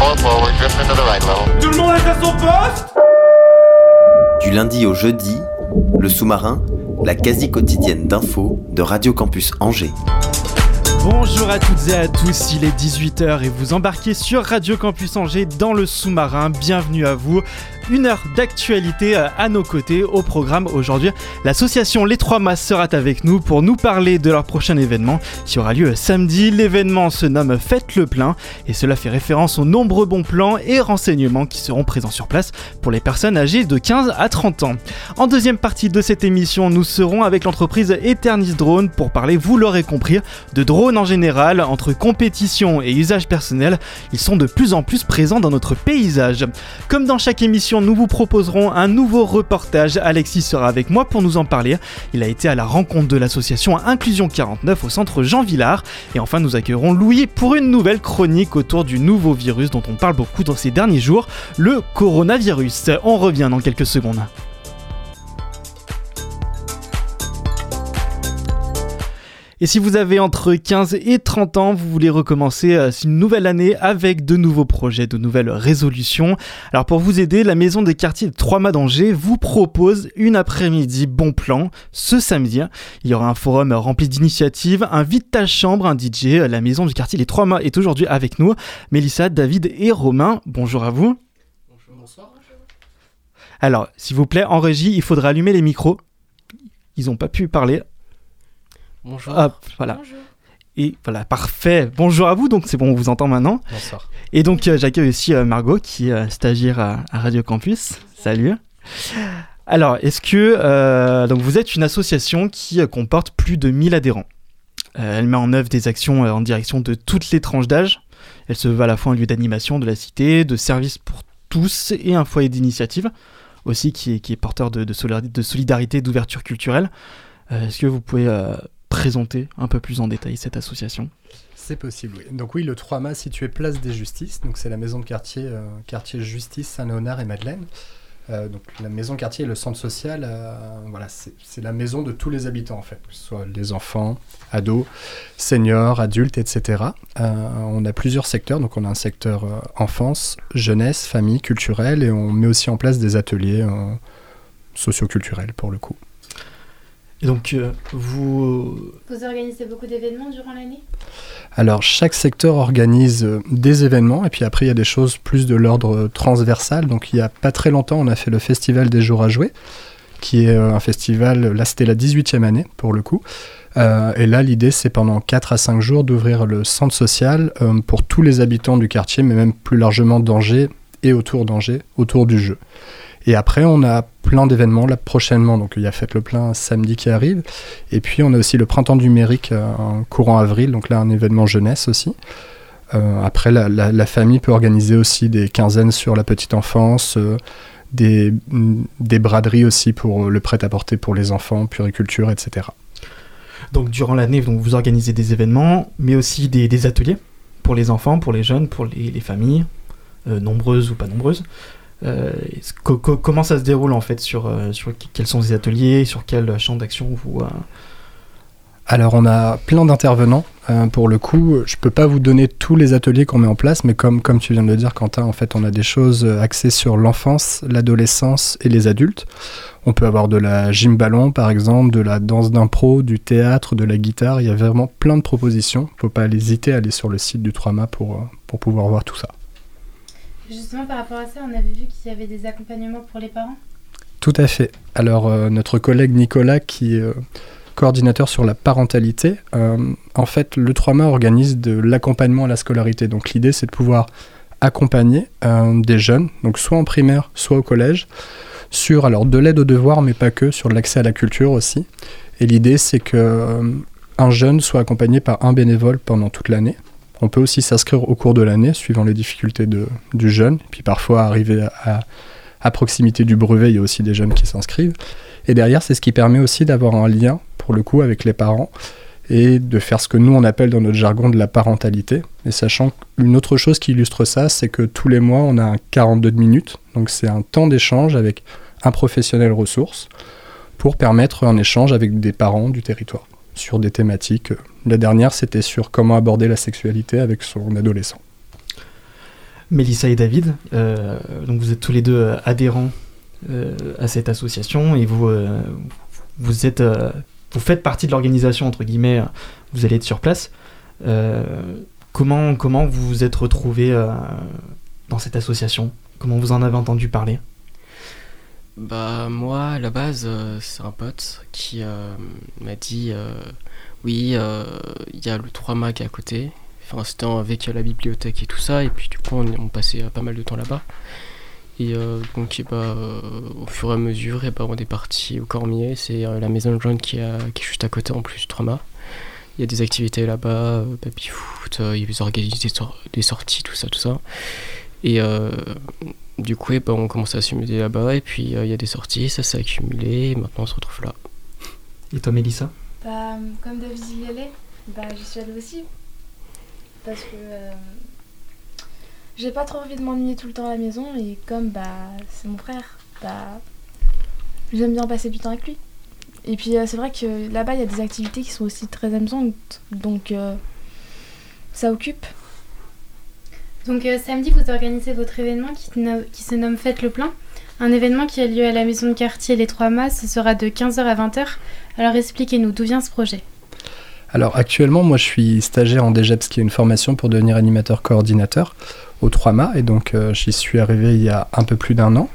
Four forward. Drift into the right level. Tout le monde est à son poste? Du lundi au jeudi, le sous-marin, la quasi quotidienne d'infos de Radio Campus Angers. Bonjour à toutes et à tous, il est 18h et vous embarquez sur Radio Campus Angers dans le sous-marin. Bienvenue à vous. Une heure d'actualité euh, à nos côtés au programme aujourd'hui. L'association Les Trois Masses sera avec nous pour nous parler de leur prochain événement qui aura lieu samedi. L'événement se nomme Faites le plein et cela fait référence aux nombreux bons plans et renseignements qui seront présents sur place pour les personnes âgées de 15 à 30 ans. En deuxième partie de cette émission, nous serons avec l'entreprise Eternis Drone pour parler, vous l'aurez compris, de drones en général. Entre compétition et usage personnel, ils sont de plus en plus présents dans notre paysage. Comme dans chaque émission, nous vous proposerons un nouveau reportage. Alexis sera avec moi pour nous en parler. Il a été à la rencontre de l'association Inclusion 49 au centre Jean Villard. Et enfin, nous accueillerons Louis pour une nouvelle chronique autour du nouveau virus dont on parle beaucoup dans ces derniers jours, le coronavirus. On revient dans quelques secondes. Et si vous avez entre 15 et 30 ans, vous voulez recommencer euh, une nouvelle année avec de nouveaux projets, de nouvelles résolutions. Alors pour vous aider, la maison des quartiers de Trois-Mâts d'Angers vous propose une après-midi bon plan ce samedi. Il y aura un forum rempli d'initiatives, un vide ta chambre, un DJ. La maison du quartier Les Trois-Mâts est aujourd'hui avec nous. Mélissa, David et Romain, bonjour à vous. Alors, s'il vous plaît, en régie, il faudra allumer les micros. Ils n'ont pas pu parler. Bonjour. Hop, voilà. Et voilà, parfait. Bonjour à vous, donc c'est bon, on vous entend maintenant. Bonsoir. Et donc euh, j'accueille aussi euh, Margot qui est euh, stagiaire à, à Radio Campus. Salut. Alors, est-ce que euh, donc vous êtes une association qui euh, comporte plus de 1000 adhérents Euh, Elle met en œuvre des actions euh, en direction de toutes les tranches d'âge. Elle se veut à la fois un lieu d'animation de la cité, de service pour tous et un foyer d'initiative aussi qui est, qui est porteur de, de solidari- de solidarité, d'ouverture culturelle. Euh, est-ce que vous pouvez euh, présenter un peu plus en détail cette association C'est possible, oui. Donc oui, le 3 mâts situé place des Justices, donc c'est la maison de quartier, euh, quartier Justice, Saint-Léonard et Madeleine. Euh, donc la maison de quartier et le centre social, euh, voilà, c'est la maison de tous les habitants en fait, que ce soit les enfants, ados, seniors, adultes, etc. On a plusieurs secteurs, donc on a un secteur enfance, jeunesse, famille, culturel, et on met aussi en place des ateliers socioculturels pour le coup. Et donc euh, vous Vous organisez beaucoup d'événements durant l'année? Alors, chaque secteur organise euh, des événements, et puis après, il y a des choses plus de l'ordre transversal. Donc, il y a pas très longtemps, on a fait le Festival des Jours à Jouer, qui est euh, un festival, là, c'était la 18e année, pour le coup. Et là, l'idée, c'est pendant 4 à 5 jours d'ouvrir le centre social pour tous les habitants du quartier, mais même plus largement d'Angers et autour d'Angers, autour du jeu. Et après, on a plein d'événements là prochainement. Donc, il y a Faites le plein samedi qui arrive. Et puis, on a aussi le printemps numérique euh, en courant avril. Donc, là, un événement jeunesse aussi. Euh, après, la, famille peut organiser aussi des quinzaines sur la petite enfance, euh, des, mm, des braderies aussi pour le prêt-à-porter pour les enfants, puriculture, etc. donc durant l'année vous organisez des événements, mais aussi des, ateliers pour les enfants, pour les jeunes, pour les, les familles, nombreuses ou pas nombreuses. Euh, comment ça se déroule en fait sur, euh, sur quels sont ces ateliers, sur quel champ d'action vous euh, Alors on a plein d'intervenants. Euh, pour le coup, je peux pas vous donner tous les ateliers qu'on met en place, mais comme, comme tu viens de le dire, Quentin, en fait, on a des choses euh, axées sur l'enfance, l'adolescence et les adultes. On peut avoir de la gym ballon, par exemple, de la danse d'impro, du théâtre, de la guitare. Il y a vraiment plein de propositions. Faut pas hésiter à aller sur le site du 3 pour, euh, pour pouvoir voir tout ça. Justement, par rapport à ça, on avait vu qu'il y avait des accompagnements pour les parents? Tout à fait. Alors, euh, notre collègue Nicolas, qui est euh, coordinateur sur la parentalité, euh, en fait, le 3 mâts organise de l'accompagnement à la scolarité. Donc, l'idée, c'est de pouvoir accompagner des jeunes, donc soit en primaire, soit au collège, sur alors de l'aide aux devoirs, mais pas que, sur l'accès à la culture aussi. Et l'idée, c'est que un jeune soit accompagné par un bénévole pendant toute l'année. On peut aussi s'inscrire au cours de l'année, suivant les difficultés de, du jeune, puis parfois arriver à, À proximité du brevet, il y a aussi des jeunes qui s'inscrivent. Et derrière, c'est ce qui permet aussi d'avoir un lien, pour le coup, avec les parents et de faire ce que nous on appelle dans notre jargon de la parentalité. Et sachant qu'une autre chose qui illustre ça, c'est que tous les mois on a un 42 minutes, donc c'est un temps d'échange avec un professionnel ressource pour permettre un échange avec des parents du territoire sur des thématiques. La dernière c'était sur comment aborder la sexualité avec son adolescent. Mélissa et David, euh, donc vous êtes tous les deux euh, adhérents euh, à cette association et vous, vous êtes vous faites partie de l'organisation, entre guillemets, vous allez être sur place. Comment, comment vous vous êtes retrouvé euh, dans cette association? Comment vous en avez entendu parler? Bah moi à la base euh, c'est un pote qui euh, m'a dit euh, oui il y a le 3 MAC à côté. Enfin c'était avec la bibliothèque et tout ça et puis du coup on, passait pas mal de temps là-bas. Et donc et bah, au fur et à mesure et bah, on est parti au Cormier, c'est la maison de jaune qui, est juste à côté en plus du 3 MAC. Il y a des activités là-bas, baby foot, ils organisent des, des sorties, tout ça, tout ça. Et du coup, eh ben, on commence à s'amuser là-bas, et puis euh, il y a des sorties, ça s'est accumulé, et maintenant on se retrouve là. Et toi, Mélissa? Bah, comme David y allait, bah, j'y suis allée aussi. Parce que euh, j'ai pas trop envie de m'ennuyer tout le temps à la maison et comme bah, c'est mon frère, bah, j'aime bien passer du temps avec lui. Et puis euh, c'est vrai que là-bas il y a des activités qui sont aussi très amusantes, donc euh, ça occupe. Donc euh, samedi, vous organisez votre événement qui, se nomme Faites le plein. Un événement qui a lieu à la maison de quartier Les Trois Mâts. Ce sera de 15h à 20h. Alors expliquez-nous d'où vient ce projet? Alors actuellement, moi je suis stagiaire en DGEPS, qui est une formation pour devenir animateur coordinateur au 3MA, et donc euh, j'y suis arrivé il y a un peu plus d'un an.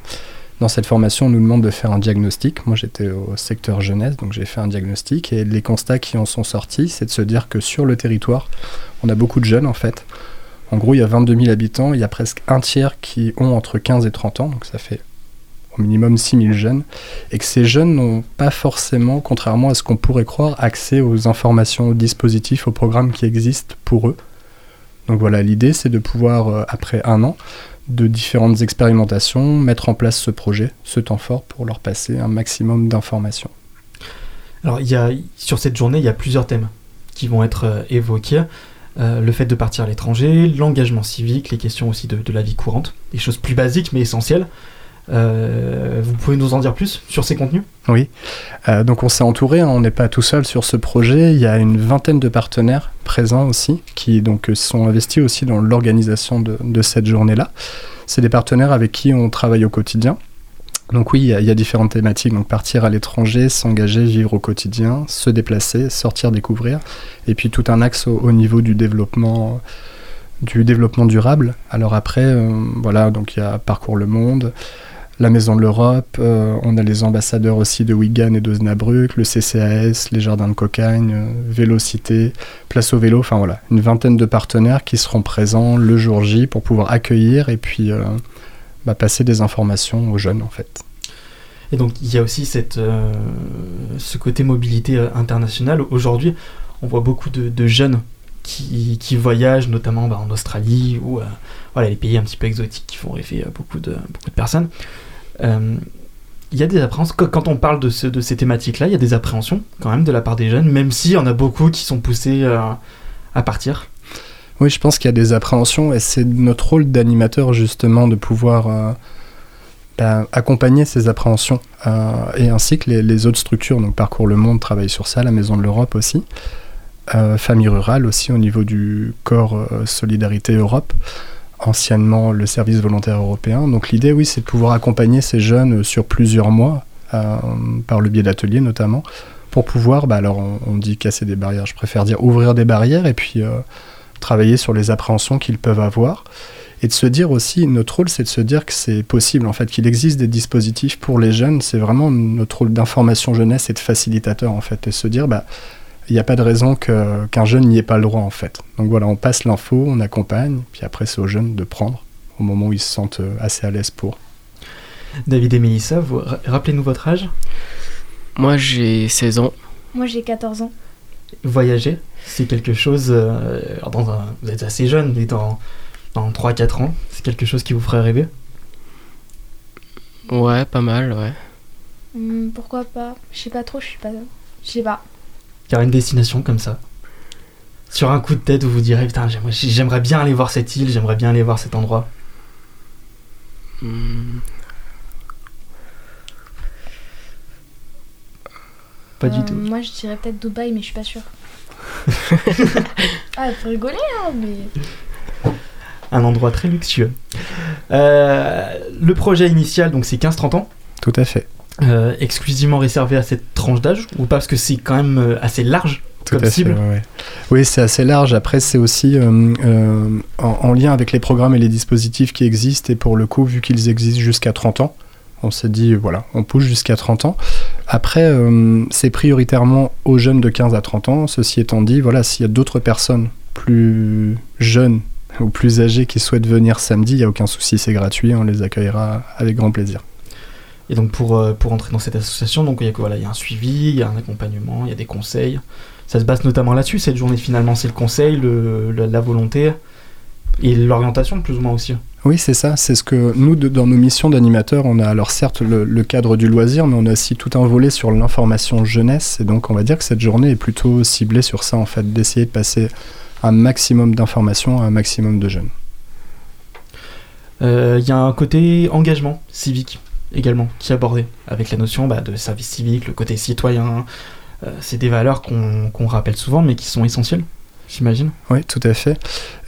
Dans cette formation, on nous demande de faire un diagnostic. Moi j'étais au secteur jeunesse, donc j'ai fait un diagnostic, et les constats qui en sont sortis, c'est de se dire que sur le territoire, on a beaucoup de jeunes en fait. En gros, il y a 22 000 habitants, il y a presque un tiers qui ont entre 15 et 30 ans, donc ça fait au minimum 6 000 jeunes, et que ces jeunes n'ont pas forcément, contrairement à ce qu'on pourrait croire, accès aux informations, aux dispositifs, aux programmes qui existent pour eux. Donc voilà, l'idée c'est de pouvoir, euh, après un an, de différentes expérimentations, mettre en place ce projet, ce temps fort, pour leur passer un maximum d'informations. Alors, il y a, sur cette journée, il y a plusieurs thèmes qui vont être euh, évoqués. Euh, le fait de partir à l'étranger, l'engagement civique, les questions aussi de, la vie courante, des choses plus basiques mais essentielles. Euh, vous pouvez nous en dire plus sur ces contenus? Oui, Euh, donc on s'est entouré, hein, on n'est pas tout seul sur ce projet, il y a une vingtaine de partenaires présents aussi, qui donc sont investis aussi dans l'organisation de, de cette journée-là. C'est des partenaires avec qui on travaille au quotidien. Donc oui, il y, a- différentes thématiques, donc partir à l'étranger, s'engager, vivre au quotidien, se déplacer, sortir, découvrir, et puis tout un axe au, au niveau du développement, du développement durable. Alors après, euh, voilà, donc il y a Parcours le Monde, la Maison de l'Europe, euh, on a les ambassadeurs aussi de Wigan et d'Osnabrück, le CCAS, les Jardins de Cocagne, euh, Vélocité, Place au vélo, enfin voilà, une vingtaine de partenaires qui seront présents le jour J pour pouvoir accueillir et puis bah, passer des informations aux jeunes en fait. Et donc il y a aussi cette, euh, ce côté mobilité euh, internationale. Aujourd'hui, on voit beaucoup de, jeunes qui, qui voyagent, notamment bah, en Australie ou euh, voilà, les pays un petit peu exotiques qui font rêver beaucoup de, beaucoup de personnes. Il y a des appréhensions, quand- on parle de, de ces thématiques-là, il y a des appréhensions quand même de la part des jeunes, même s'il y en a beaucoup qui sont poussés à partir. Oui, je pense qu'il y a des appréhensions et c'est notre rôle d'animateur justement de pouvoir accompagner ces appréhensions euh, et ainsi que les, autres structures. Donc Parcours le Monde travaille sur ça, la Maison de l'Europe aussi, euh, Famille Rurale aussi au niveau du corps euh, Solidarité Europe, anciennement le service volontaire européen. Donc l'idée, oui, c'est de pouvoir accompagner ces jeunes sur plusieurs mois, par le biais d'ateliers notamment, pour pouvoir, bah, alors on, dit casser des barrières, je préfère dire ouvrir des barrières et puis... travailler sur les appréhensions qu'ils peuvent avoir et de se dire aussi, notre rôle c'est de se dire que c'est possible en fait, qu'il existe des dispositifs pour les jeunes, c'est vraiment notre rôle d'information jeunesse et de facilitateur en fait, et se dire bah il n'y a pas de raison que- qu'un jeune n'y ait pas le droit en fait. Donc voilà, on passe l'info, on accompagne, puis après c'est aux jeunes de prendre au moment où ils se sentent euh, assez à l'aise pour. David et Mélissa, rappelez-nous votre âge? Moi j'ai 16 ans, Moi j'ai 14 ans. Voyager, c'est quelque chose. euh, dans un- vous êtes assez jeune, mais dans, dans 3-4 ans, c'est quelque chose qui vous ferait rêver? Ouais, pas mal, ouais. Hmm, pourquoi pas? Je sais pas trop, je suis pas. Je sais pas. Il y aura une destination comme ça. Sur un coup de tête, où vous direz Putain, j'aimerais- j'aimerais bien aller voir cette île, j'aimerais bien aller voir cet endroit. Hmm, Pas du Euh, tout. Moi, je dirais peut-être Dubaï, mais je suis pas sûre. ah, faut rigoler, hein, mais. Un endroit très luxueux. Euh, le projet initial, donc c'est 15-30 ans. Tout à fait. euh, exclusivement réservé à cette tranche d'âge ou pas parce que c'est quand même euh, assez large Tout à cible fait, ouais, ouais. Oui, c'est assez large. Après, c'est aussi euh, euh, en, en lien avec les programmes et les dispositifs qui existent. Et pour le coup, vu qu'ils existent jusqu'à 30 ans, on s'est dit, voilà, on pousse jusqu'à 30 ans. Après, euh, c'est prioritairement aux jeunes de 15 à 30 ans. Ceci étant dit, voilà, s'il y a d'autres personnes plus jeunes ou plus âgées qui souhaitent venir samedi, il n'y a aucun souci, c'est gratuit, on les accueillera avec grand plaisir. Et donc pour, euh, pour entrer dans cette association, donc il y a, voilà, il y a un suivi, il y a un accompagnement, il y a des conseils. Ça se base notamment là-dessus, cette journée finalement, c'est le conseil, le, la volonté et l'orientation plus ou moins aussi. Oui, c'est ça. C'est ce que nous, de- dans nos missions d'animateurs, on a alors certes le, le cadre du loisir, mais on a aussi tout un volet sur l'information jeunesse. Et donc, on va dire que cette journée est plutôt ciblée sur ça, en fait, d'essayer de passer un maximum d'informations à un maximum de jeunes. Euh, Il y a un côté engagement civique également qui est abordé avec la notion bah, de service civique, le côté citoyen. Euh, c'est des valeurs qu'on qu'on rappelle souvent mais qui sont essentielles, j'imagine. Oui, tout à fait.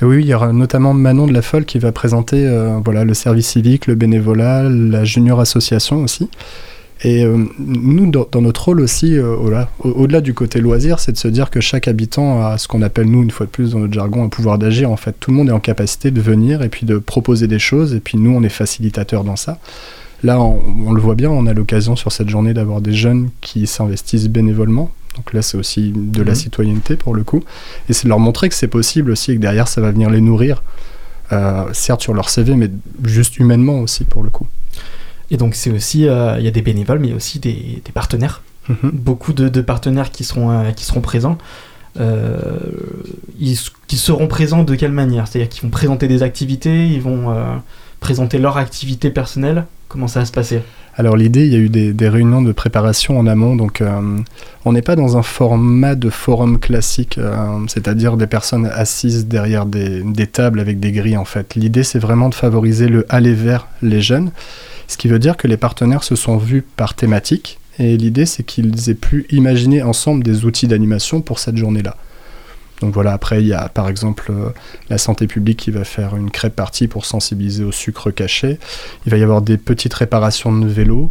Et oui, il y aura notamment Manon de la Folle qui va présenter euh, voilà, le service civique, le bénévolat, la junior association aussi. Et euh, nous, dans, dans notre rôle aussi, euh, au-delà au- au-delà du côté loisir, c'est de se dire que chaque habitant a ce qu'on appelle, nous, une fois de plus, dans notre jargon, un pouvoir d'agir. En fait, tout le monde est en capacité de venir et puis de proposer des choses. Et puis nous, on est facilitateurs dans ça. Là, on, on le voit bien, on a l'occasion sur cette journée d'avoir des jeunes qui s'investissent bénévolement. Donc là, c'est aussi de la Mhm. citoyenneté pour le coup. Et c'est de leur montrer que c'est possible aussi et que derrière, ça va venir les nourrir. Euh, certes sur leur CV, mais juste humainement aussi pour le coup. Et donc c'est aussi, euh, il y a des bénévoles mais aussi des, des partenaires. Mhm. beaucoup de, de partenaires qui seront, euh, qui seront présents. Euh, ils, qui seront présents de quelle manière? C'est-à-dire qu'ils vont présenter des activités, ils vont présenter leur activité personnelle. Comment ça va se passer? Alors l'idée, il y a eu des, des réunions de préparation en amont, donc euh, on n'est pas dans un format de forum classique, euh, c'est-à-dire des personnes assises derrière des, des tables avec des grilles en fait. L'idée, c'est vraiment de favoriser le aller vers les jeunes, ce qui veut dire que les partenaires se sont vus par thématique, et l'idée, c'est qu'ils aient pu imaginer ensemble des outils d'animation pour cette journée-là. Donc voilà, après, il y a par exemple euh, la santé publique qui va faire une crêpe partie pour sensibiliser au sucre caché. Il va y avoir des petites réparations de vélo.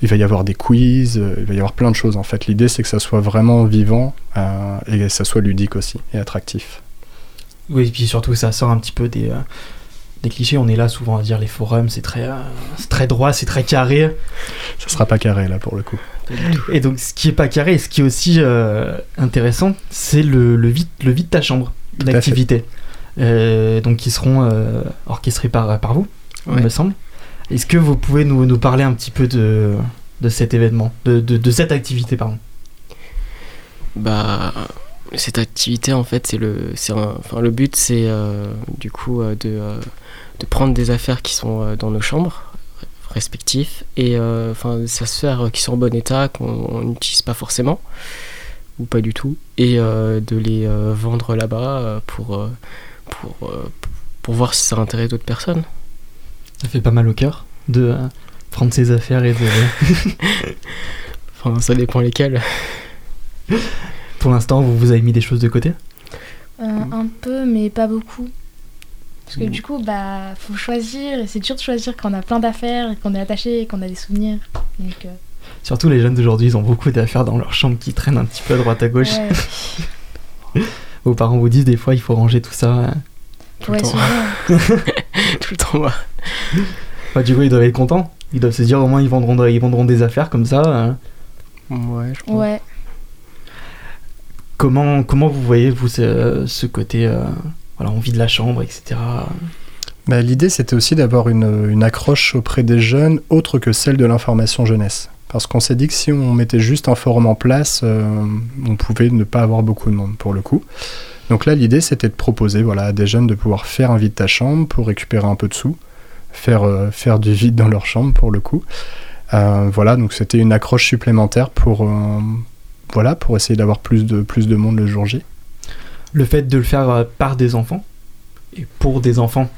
Il va y avoir des quiz. euh, Il va y avoir plein de choses en fait. L'idée, c'est que ça soit vraiment vivant euh, et que ça soit ludique aussi et attractif. Oui, et puis surtout ça sort un petit peu des, euh, des clichés. On est là souvent à dire les forums, c'est très, euh, très droit, c'est très carré. Ça sera pas carré là pour le coup. Et donc ce qui est pas carré, et ce qui est aussi euh, intéressant, c'est le, le, vide, le vide ta chambre d'activité. Euh, donc qui seront euh, orchestrés par, par vous, il me semble. Est-ce que vous pouvez nous, nous parler un petit peu de, de cet événement, de, de, de cette activité, pardon? Bah, cette activité, en fait, c'est le, un- enfin, le but, c'est euh, du coup euh, de, euh, de prendre des affaires qui sont euh, dans nos chambres respectives et euh, enfin, ça se faire qui sont en bon état, qu'on on n'utilise pas forcément ou pas du tout, et euh, de les euh, vendre là-bas euh, pour, euh, pour, euh, pour voir si ça intéresse d'autres personnes. Ça fait pas mal au cœur de euh, prendre ses affaires et de... Enfin, ça dépend lesquelles. Pour l'instant, vous, vous avez mis des choses de côté? Euh, un peu, mais pas beaucoup. Parce que Mmh. du coup, bah, faut choisir, et c'est dur de choisir quand on a plein d'affaires, et qu'on est attaché, et qu'on a des souvenirs. Donc, euh, Surtout les jeunes d'aujourd'hui, ils ont beaucoup d'affaires dans leur chambre qui traînent un petit peu à droite à gauche. ouais, Vos parents vous disent des fois il faut ranger tout ça. euh. Tout ouais, le temps. souvent. Tout le temps, moi. Bah, du coup, ils doivent être contents. Ils doivent se dire au moins ils vendront, ils vendront des affaires comme ça. euh. Ouais, je pense. Ouais. Comment, comment vous voyez, vous, ce, ce côté euh, on vide la chambre, etc. Bah, L'idée, c'était aussi d'avoir une, accroche auprès des jeunes autre que celle de l'information jeunesse. Parce qu'on s'est dit que si on mettait juste un forum en place, euh, on pouvait ne pas avoir beaucoup de monde pour le coup. Donc là, l'idée, c'était de proposer voilà, à des jeunes de pouvoir faire un vide ta chambre pour récupérer un peu de sous. faire, euh, faire du vide dans leur chambre pour le coup. Euh, voilà, donc c'était une accroche supplémentaire pour, voilà, pour essayer d'avoir plus de, plus de monde le jour J. Le fait de le faire euh, par des enfants, et pour des enfants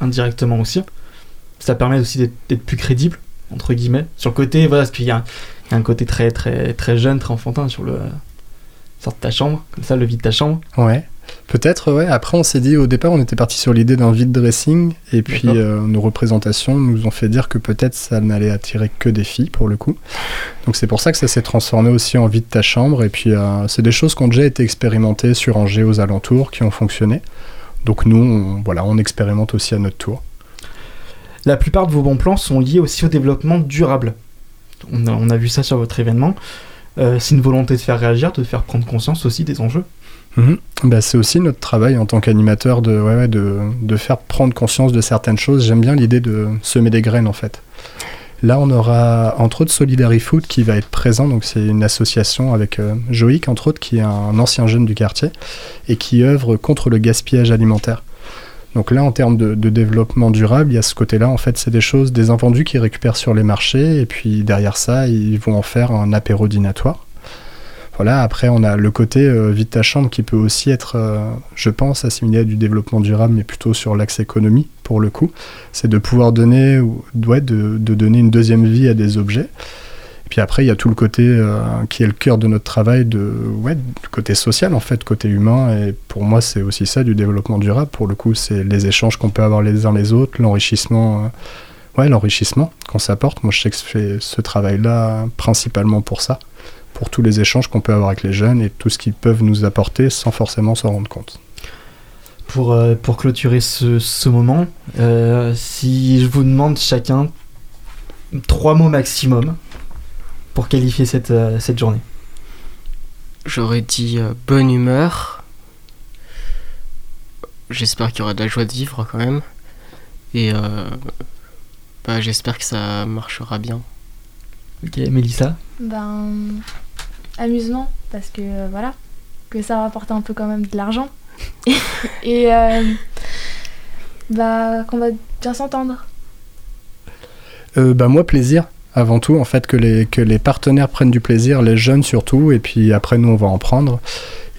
indirectement aussi, ça permet aussi d'être plus crédible, entre guillemets. Sur le côté, voilà, parce qu'il y, a un- il y a un côté très, très, très jeune, très enfantin sur le. Sort de ta chambre, comme ça, le vide de ta chambre. Ouais. Peut-être, ouais. Après, on s'est dit, au départ, on était parti sur l'idée d'un vide dressing, et puis euh, nos représentations nous ont fait dire que peut-être ça n'allait attirer que des filles, pour le coup. Donc c'est pour ça que ça s'est transformé aussi en vide ta chambre, et puis euh, c'est des choses qui ont déjà été expérimentées sur Angers aux alentours, qui ont fonctionné. Donc nous, on, voilà, on expérimente aussi à notre tour. La plupart de vos bons plans sont liés aussi au développement durable. On a, on a vu ça sur votre événement. Euh, c'est une volonté de faire réagir, de faire prendre conscience aussi des enjeux. Bah, c'est aussi notre travail en tant qu'animateur de, de, faire prendre conscience de certaines choses. J'aime bien l'idée de semer des graines en fait. Là, on aura entre autres Solidary Food qui va être présent. Donc, c'est une association avec euh, Joïc, entre autres, qui est un ancien jeune du quartier et qui œuvre contre le gaspillage alimentaire. Donc là, en termes de, de développement durable, il y a ce côté-là. En fait, c'est des choses, des invendus qu'ils récupèrent sur les marchés et puis derrière ça, ils vont en faire un apéro dînatoire. Voilà, après on a le côté euh, vide ta chambre qui peut aussi être, euh, je pense, assimilé à du développement durable, mais plutôt sur l'axe économie pour le coup. C'est de pouvoir donner, ou ouais, de, donner une deuxième vie à des objets. Et puis après, il y a tout le côté euh, qui est le cœur de notre travail, de, ouais, du côté social en fait, côté humain. Et pour moi, c'est aussi ça du développement durable. Pour le coup, c'est les échanges qu'on peut avoir les uns les autres, l'enrichissement. l'enrichissement qu'on s'apporte. Moi, je sais que je fais ce travail-là principalement pour ça pour tous les échanges qu'on peut avoir avec les jeunes et tout ce qu'ils peuvent nous apporter sans forcément s'en rendre compte. Pour, euh, pour clôturer ce, ce moment, euh, si je vous demande chacun trois mots maximum pour qualifier cette, euh, cette journée. J'aurais dit euh, bonne humeur. J'espère qu'il y aura de la joie de vivre quand même. Et euh, bah, j'espère que ça marchera bien. Ok, Mélissa? Ben, amusement, parce que euh, voilà, que ça rapporte un peu quand même de l'argent. Et euh, bah, qu'on va bien s'entendre. Euh, bah moi, plaisir. Avant tout, en fait, que les, que les partenaires prennent du plaisir, les jeunes surtout, et puis après, nous, on va en prendre.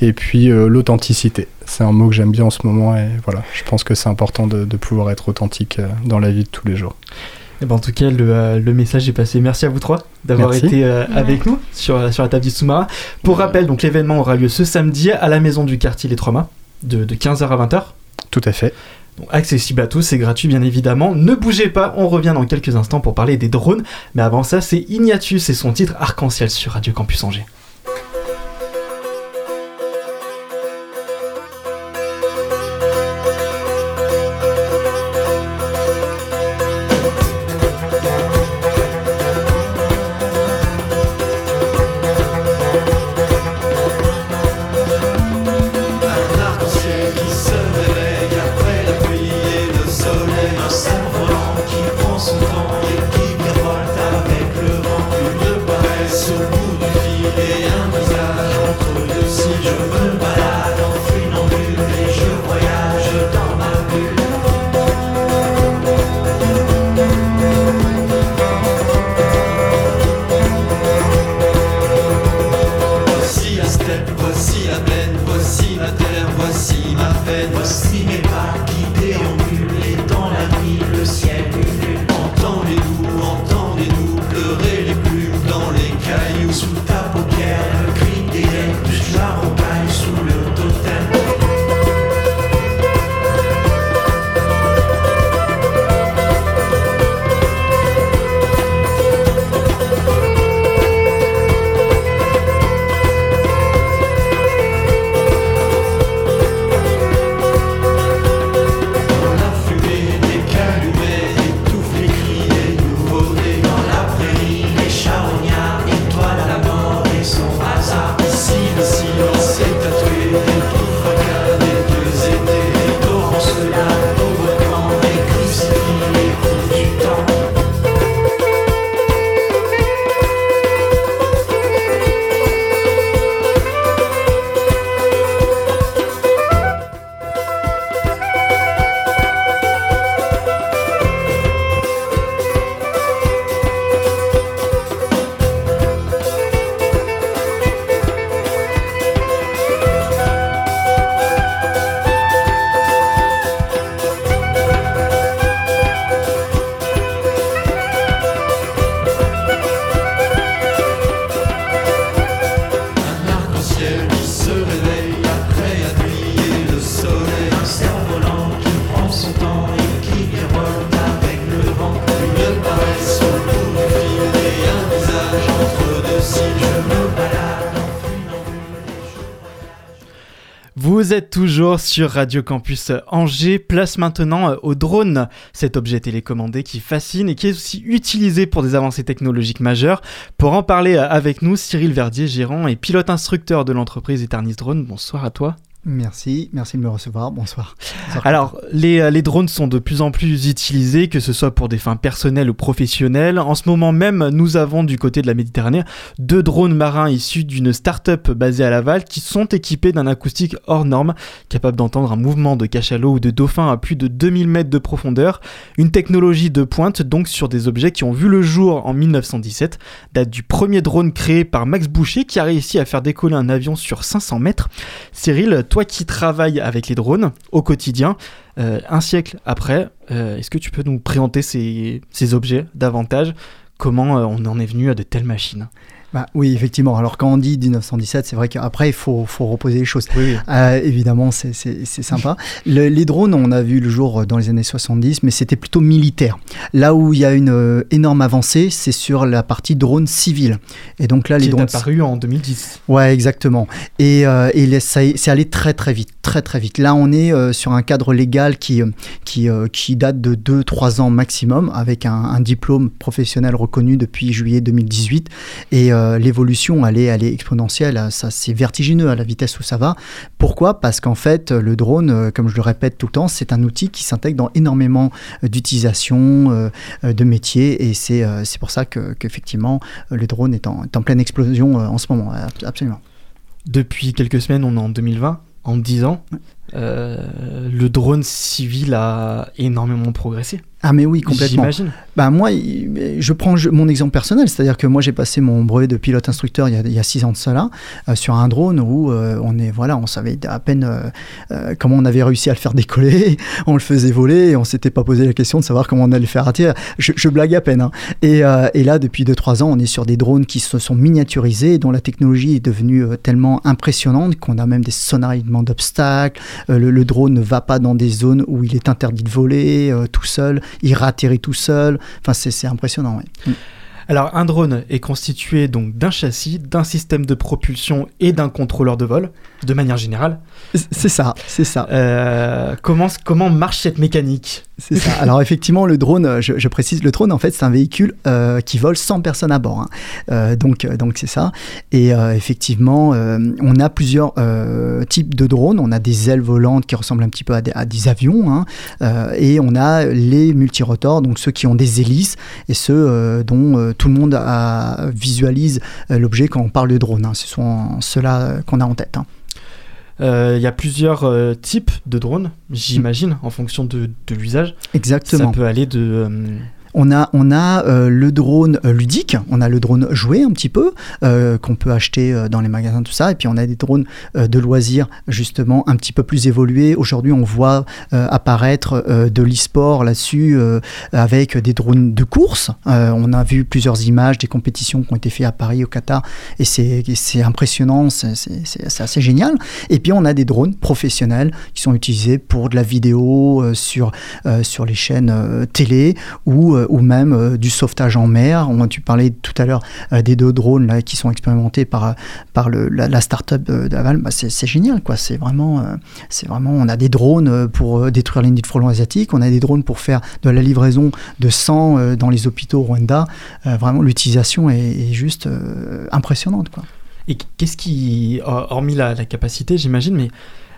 Et puis, l'authenticité. C'est un mot que j'aime bien en ce moment, et voilà, je pense que c'est important de, pouvoir être authentique dans la vie de tous les jours. Eh ben, en tout cas, le, euh, le message est passé. Merci à vous trois d'avoir été euh, avec nous sur, euh, sur la table du sous-marin. Pour rappel, donc l'événement aura lieu ce samedi à la maison du quartier Les Trois Mâts, de, de 15h à 20h. Tout à fait. Donc, accessible à tous, c'est gratuit bien évidemment. Ne bougez pas, on revient dans quelques instants pour parler des drones. Mais avant ça, c'est Ignatius et son titre Arc-en-Ciel sur Radio Campus Angers. Radio Campus Angers. Place maintenant euh, au drone, cet objet télécommandé qui fascine et qui est aussi utilisé pour des avancées technologiques majeures. Pour en parler euh, avec nous, Cyril Verdier, gérant et pilote instructeur de l'entreprise Eternis Drone. Bonsoir à toi. Merci, merci de me recevoir. Bonsoir. Alors, les, euh, les drones sont de plus en plus utilisés, que ce soit pour des fins personnelles ou professionnelles. En ce moment même, nous avons du côté de la Méditerranée deux drones marins issus d'une start-up basée à Laval qui sont équipés d'un acoustique hors norme, capable d'entendre un mouvement de cachalot ou de dauphin à plus de 2000 mètres de profondeur. Une technologie de pointe donc sur des objets qui ont vu le jour en 1917, date du premier drone créé par Max Boucher qui a réussi à faire décoller un avion sur 500 mètres. Cyril, toi qui travailles avec les drones au quotidien, euh, un siècle après, euh, est-ce que tu peux nous présenter ces, objets davantage? Comment euh, on en est venu à de telles machines? Bah, oui, effectivement. Alors, quand on dit 1917, c'est vrai qu'après, il faut, faut reposer les choses. Oui, oui. Euh, évidemment, c'est- sympa. Le- les drones, on a vu le jour dans les années 70, mais c'était plutôt militaire. Là où il y a une euh, énorme avancée, c'est sur la partie drone civile. Et donc là, les qui est drones. apparu en 2010. Ouais, exactement. Et, euh, et c'est allé très très vite, très très vite. Là, on est euh, sur un cadre légal qui, euh, qui, euh, qui date de 2-3 ans maximum, avec un, un diplôme professionnel reconnu depuis juillet 2018. Et euh, l'évolution, elle est, elle est exponentielle. Ça, c'est vertigineux à la vitesse où ça va. Pourquoi? Parce qu'en fait, le drone, euh, comme je le répète tout le temps, c'est un outil qui s'intègre dans énormément euh, d'utilisations, euh, euh, de métiers. Et c'est euh, c'est pour ça que- qu'effectivement, euh, le drone est en, est en pleine explosion euh, en ce moment. Ab- Absolument. Depuis quelques semaines, on est en 2020, en 10 ans. euh, le drone civil a énormément progressé. Ah mais oui, complètement. J'imagine. Bah moi, je prends mon exemple personnel, c'est-à-dire que moi j'ai passé mon brevet de pilote instructeur il y a, il y a six ans de cela euh, sur un drone où euh, on est voilà, on savait à peine euh, comment on avait réussi à le faire décoller, on le faisait voler et on s'était pas posé la question de savoir comment on allait le faire atterrir. Je, je blague à peine. hein. Et, et là, depuis 2-3 ans, on est sur des drones qui se sont miniaturisés dont la technologie est devenue tellement impressionnante qu'on a même des sonaritements d'obstacles. Le, le drone ne va pas dans des zones où il est interdit de voler tout seul. Il ratterrit tout seul. Enfin, c'est impressionnant. ouais. Alors, un drone est constitué donc d'un châssis, d'un système de propulsion et d'un contrôleur de vol, de manière générale. C'est ça, c'est ça. Euh, comment, comment marche cette mécanique? C'est ça. Alors effectivement, le drone, euh, je, précise, le drone en fait c'est un véhicule euh, qui vole sans personne à bord. hein. Euh, donc donc c'est ça. Et effectivement, on a plusieurs types de drones. On a des ailes volantes qui ressemblent un petit peu à des, avions, hein. Et on a les multirotors, donc ceux qui ont des hélices et ceux dont tout le monde a- visualise l'objet quand on parle de drone. hein. Ce sont ceux-là qu'on a en tête. Euh, Il y a plusieurs euh, types de drones, j'imagine, en fonction de, de l'usage. Exactement. Ça peut aller de... On a, euh, le drone euh, ludique, on a le drone joué un petit peu, euh, qu'on peut acheter dans les magasins, tout ça. Et puis on a des drones de loisirs, justement, un petit peu plus évolués. Aujourd'hui, on voit apparaître de l'e-sport là-dessus, avec des drones de course. On a vu plusieurs images des compétitions qui ont été faites à Paris, au Qatar, et c'est impressionnant, c'est- assez génial. Et puis on a des drones professionnels qui sont utilisés pour de la vidéo sur, sur les chaînes télé ou, ou même euh, du sauvetage en mer. Tu parlais tout à l'heure euh, des deux drones là, qui sont expérimentés par, euh, par la, la start-up d'Aval. Bah, c'est génial, quoi. C'est vraiment, euh, c'est vraiment. On a des drones euh, pour euh, détruire les nids de frelons asiatiques. On a des drones pour faire de la livraison de sang euh, dans les hôpitaux au Rwanda. Euh, vraiment, l'utilisation est, juste euh, impressionnante, quoi. Et qu'est-ce qui, hor- hormis la, capacité, j'imagine, mais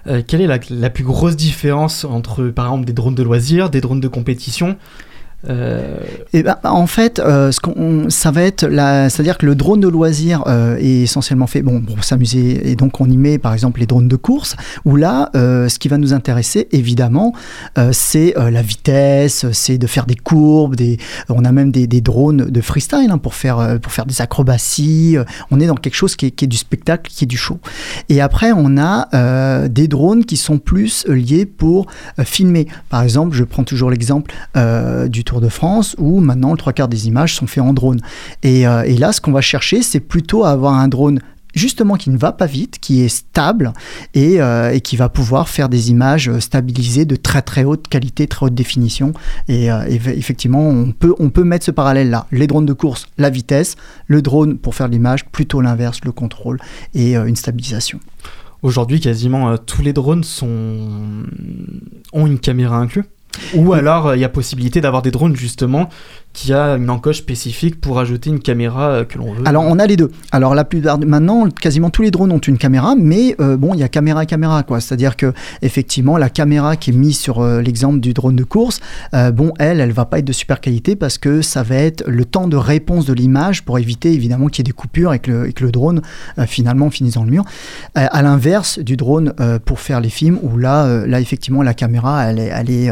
euh, quelle est la plus grosse différence entre, par exemple, des drones de loisirs, des drones de compétition Euh, Et ben, en fait, euh, ça va être, c'est-à-dire que le drone de loisir euh, est essentiellement fait, bon, pour s'amuser, et donc on y met par exemple les drones de course, où là, ce qui va nous intéresser, évidemment, c'est la vitesse, c'est de faire des courbes, des, on a même des, drones de freestyle hein, pour faire pour faire des acrobaties. on est dans quelque chose qui est, qui est du spectacle, qui est du show. Et après, on a des drones qui sont plus liés pour filmer. Par exemple, je prends toujours l'exemple du Tour de France où maintenant le trois quarts des images sont faits en drone. Et, euh, et là, ce qu'on va chercher, c'est plutôt à avoir un drone justement qui ne va pas vite, qui est stable et, euh, et qui va pouvoir faire des images euh, stabilisées de très très haute qualité, très haute définition. Et, effectivement, on peut, on peut mettre ce parallèle-là. Les drones de course, la vitesse, le drone pour faire l'image, plutôt l'inverse, le contrôle et une stabilisation. Aujourd'hui, quasiment tous les drones sont... ont une caméra inclus? Ou alors, euh, il y a possibilité d'avoir des drones justement qui a une encoche spécifique pour ajouter une caméra euh, que l'on veut. Alors on a les deux. Alors la plupart maintenant, quasiment tous les drones ont une caméra, mais euh, bon, il y a caméra et caméra quoi. C'est-à-dire que effectivement, la caméra qui est mise sur euh, l'exemple du drone de course, bon, elle, elle va pas être de super qualité parce que ça va être le temps de réponse de l'image pour éviter évidemment qu'il y ait des coupures et que le, et que le drone finalement finisse dans le mur. À l'inverse du drone pour faire les films où là, là effectivement, la caméra, elle est, elle est,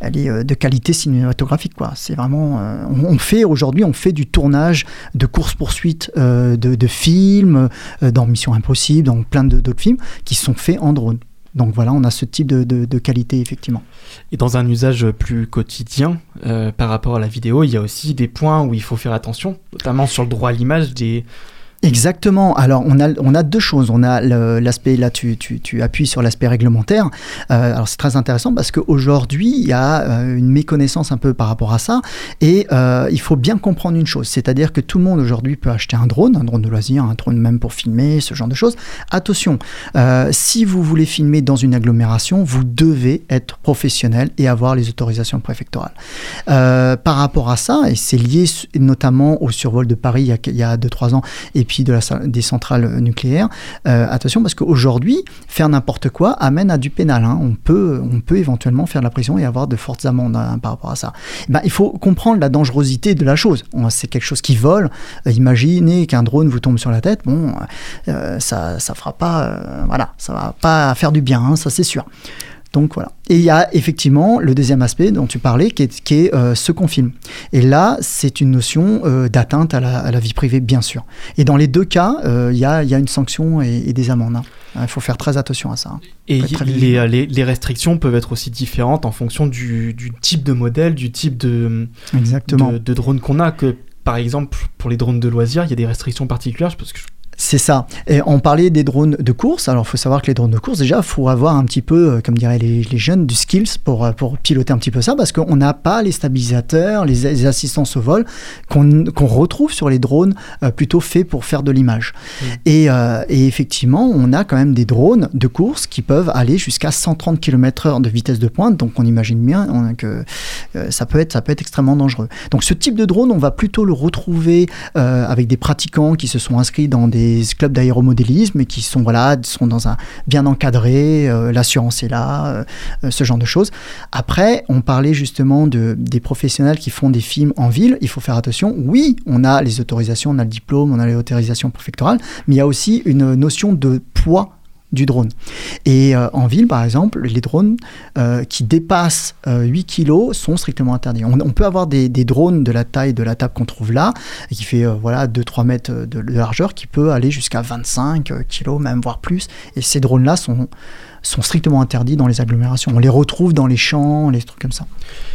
elle est de qualité cinématographique quoi. C'est vraiment, on, fait aujourd'hui, on fait du tournage de course poursuite de, films, euh, dans Mission Impossible, dans plein d'autres films qui sont faits en drone. Donc voilà, on a ce type de qualité effectivement. Et dans un usage plus quotidien euh, par rapport à la vidéo, il y a aussi des points où il faut faire attention, notamment sur le droit à l'image des... Exactement. Alors, on a, on a deux choses. On a l'aspect, là, tu, tu, tu appuies sur l'aspect réglementaire. Euh, alors, c'est très intéressant parce qu'aujourd'hui, il y a euh, une méconnaissance un peu par rapport à ça. Et euh, il faut bien comprendre une chose. C'est-à-dire que tout le monde aujourd'hui peut acheter un drone, un drone de loisir, un drone même pour filmer, ce genre de choses. Attention, si vous voulez filmer dans une agglomération, vous devez être professionnel et avoir les autorisations préfectorales. Par rapport à ça, et c'est lié notamment au survol de Paris il y a 2-3 ans, et puis de la, des centrales nucléaires, euh, attention parce qu'aujourd'hui, faire n'importe quoi amène à du pénal. hein. On, peut, on peut éventuellement faire de la prison et avoir de fortes amendes hein, par rapport à ça. Ben, il faut comprendre la dangerosité de la chose. C'est quelque chose qui vole. Euh, imaginez qu'un drone vous tombe sur la tête. Bon, euh, ça ça fera pas, euh, voilà, ça va pas faire du bien, hein, ça c'est sûr. Donc voilà. Et il y a effectivement le deuxième aspect dont tu parlais, qui est, qui est euh, ce qu'on filme. Et là, c'est une notion euh, d'atteinte à la, à la vie privée, bien sûr. Et dans les deux cas, euh, il y, a, il y a une sanction et, et des amendes. hein. Il faut faire très attention à ça. hein. Et les, vigilant. les, les restrictions peuvent être aussi différentes en fonction du, du type de modèle, du type de, Exactement. de, de drone qu'on a. Que, par exemple, pour les drones de loisirs, il y a des restrictions particulières. Parce que je- C'est ça. Et on parlait des drones de course. Alors, il faut savoir que les drones de course, déjà, il faut avoir un petit peu, euh, comme diraient les, les jeunes, du skills pour, euh, pour piloter un petit peu ça, parce qu'on n'a pas les stabilisateurs, les, les assistances au vol qu'on retrouve sur les drones euh, plutôt faits pour faire de l'image. Et, euh, et effectivement, on a quand même des drones de course qui peuvent aller jusqu'à 130 km/h de vitesse de pointe. Donc, on imagine bien on- que euh, ça, peut être, ça peut être extrêmement dangereux. Donc, ce type de drone, on va plutôt le retrouver avec des pratiquants qui se sont inscrits dans des clubs d'aéromodélisme qui sont, voilà, sont dans un bien encadré, euh, l'assurance est là, euh, euh, ce genre de choses. Après, on parlait justement de, des professionnels qui font des films en ville. Il faut faire attention. Oui, on a les autorisations, on a le diplôme, on a les autorisations préfectorales, mais il y a aussi une notion de poids du drone. Et euh, en ville, par exemple, les drones euh, qui dépassent euh, 8 kg sont strictement interdits. On, on peut avoir des, des drones de la taille de la table qu'on trouve là, et qui fait euh, voilà 2-3 mètres de, de largeur, qui peut aller jusqu'à 25 kg, même voire plus. Et ces drones-là sont, sont strictement interdits dans les agglomérations. On les retrouve dans les champs, les trucs comme ça.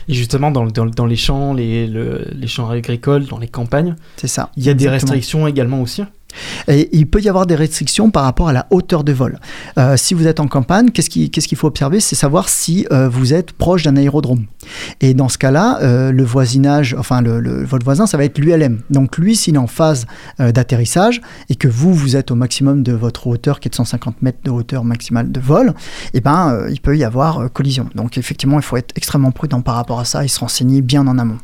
Et justement, dans, dans, dans les champs, les, le- les champs agricoles, dans les campagnes, C'est ça. il y a des restrictions également aussi? Et il peut y avoir des restrictions par rapport à la hauteur de vol. Euh, si vous êtes en campagne, qu'est-ce qui- qu'est-ce qu'il faut observer? C'est savoir si euh, vous êtes proche d'un aérodrome. Et dans ce cas-là, euh, le voisinage, enfin le, le- voisin, ça va être l'ULM. Donc lui, s'il est en phase d'atterrissage et que vous, vous êtes au maximum de votre hauteur, qui est de 150 mètres de hauteur maximale de vol, eh ben, il peut y avoir collision. Donc effectivement, il faut être extrêmement prudent par rapport à ça et se renseigner bien en amont.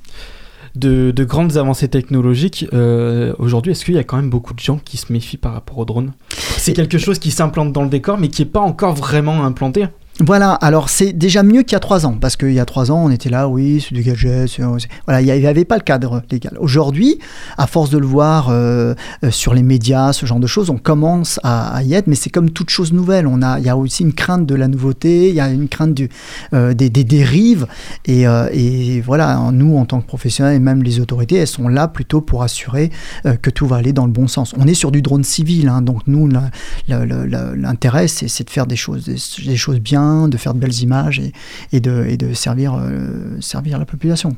De, de grandes avancées technologiques, euh, aujourd'hui, est-ce qu'il y a quand même beaucoup de gens qui se méfient par rapport aux drones C'est quelque chose qui s'implante dans le décor, mais qui n'est pas encore vraiment implanté. Voilà, alors c'est déjà mieux qu'il y a trois ans, parce qu'il y a trois ans, on était là, oui, c'est du gadget, c'est- voilà, il n'y avait pas le cadre légal. Aujourd'hui, à force de le voir euh, euh, sur les médias, ce genre de choses, on commence à, y être, mais c'est comme toute chose nouvelle. On a, il y a aussi une crainte de la nouveauté, il y a une crainte euh, des, dérives, et, euh, voilà, nous, en tant que professionnels, et même les autorités, elles sont là plutôt pour assurer euh, que tout va aller dans le bon sens. On est sur du drone civil, hein, donc nous, l'intérêt, c'est de faire des choses, des choses bien, de faire de belles images et, de, euh, servir la population.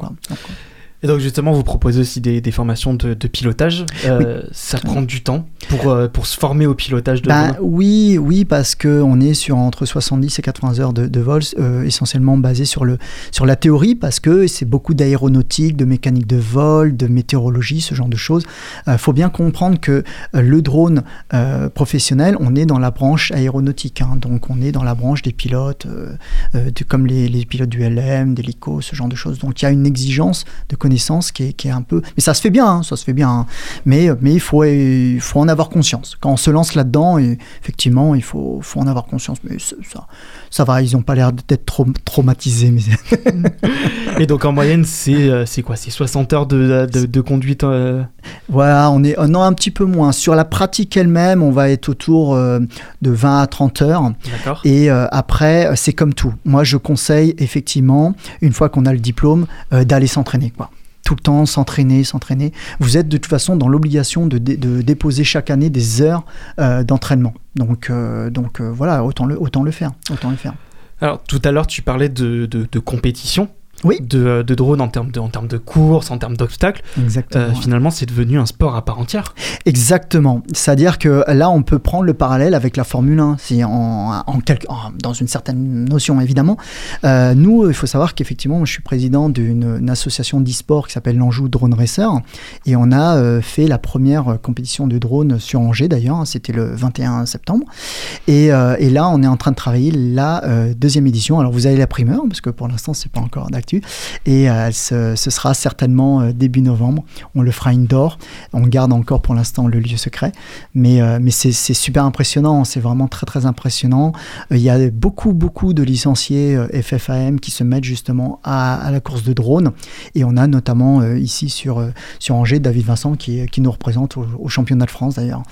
Et donc justement, vous proposez aussi des, des formations de, de pilotage. Euh, Ça prend du temps pour, euh, pour se former au pilotage de drone oui, oui, parce que on est sur entre 70 et 80 heures de, de vol, euh, essentiellement basé sur, le, sur la théorie, parce que c'est beaucoup d'aéronautique, de mécanique de vol, de météorologie, ce genre de choses. Il faut bien comprendre que le drone professionnel, on est dans la branche aéronautique, hein, donc on est dans la branche des pilotes, de- comme les, les pilotes du LM, des LICO, ce genre de choses. Donc il y a une exigence de connaissance qui est, qui est un peu... Mais ça se fait bien, hein, ça se fait bien. hein. Mais, mais il, faut, il faut en avoir conscience. Quand on se lance là-dedans, effectivement, il faut, faut en avoir conscience. Mais ça, ça, va, ils n'ont pas l'air d'être trop traumatisés. Mais... Et donc en moyenne, c'est euh, c'est quoi? C'est 60 heures de, de, de conduite euh, Voilà, on est non, un petit peu moins. Sur la pratique elle-même, on va être autour euh, de 20 à 30 heures. D'accord. Et après, c'est comme tout. Moi, je conseille effectivement, une fois qu'on a le diplôme, d'aller s'entraîner. Quoi. Tout le temps, s'entraîner, s'entraîner. Vous êtes de toute façon dans l'obligation de, dé- de déposer chaque année des heures euh, d'entraînement. Donc, euh, euh, voilà, autant le, faire. Autant le faire. Alors tout à l'heure, tu parlais de compétition. Oui. De, de drone en termes de, en termes de course, en termes d'obstacles. Exactement. Euh, finalement, c'est devenu un sport à part entière. Exactement. C'est-à-dire que là, on peut prendre le parallèle avec la Formule 1, c'est en, en quelque- en- dans une certaine notion évidemment. Euh, nous, il faut savoir qu'effectivement, je suis président d'une une association d'e-sport qui s'appelle l'Anjou Drone Racer, et on a euh, fait la première euh, compétition de drone sur Angers d'ailleurs, hein, c'était le 21 septembre. Et, euh, et là, on est en train de travailler la euh, deuxième édition. Alors, vous avez la primeur, parce que pour l'instant, c'est pas encore Et euh, ce, sera certainement euh, début novembre. On le fera indoor. On garde encore pour l'instant le lieu secret. Mais, euh, c'est super impressionnant. C'est vraiment très, très impressionnant. Il y a beaucoup, beaucoup de licenciés FFAM qui se mettent justement à, la course de drone. Et on a notamment ici sur, sur Angers David Vincent qui, nous représente au, championnat de France d'ailleurs.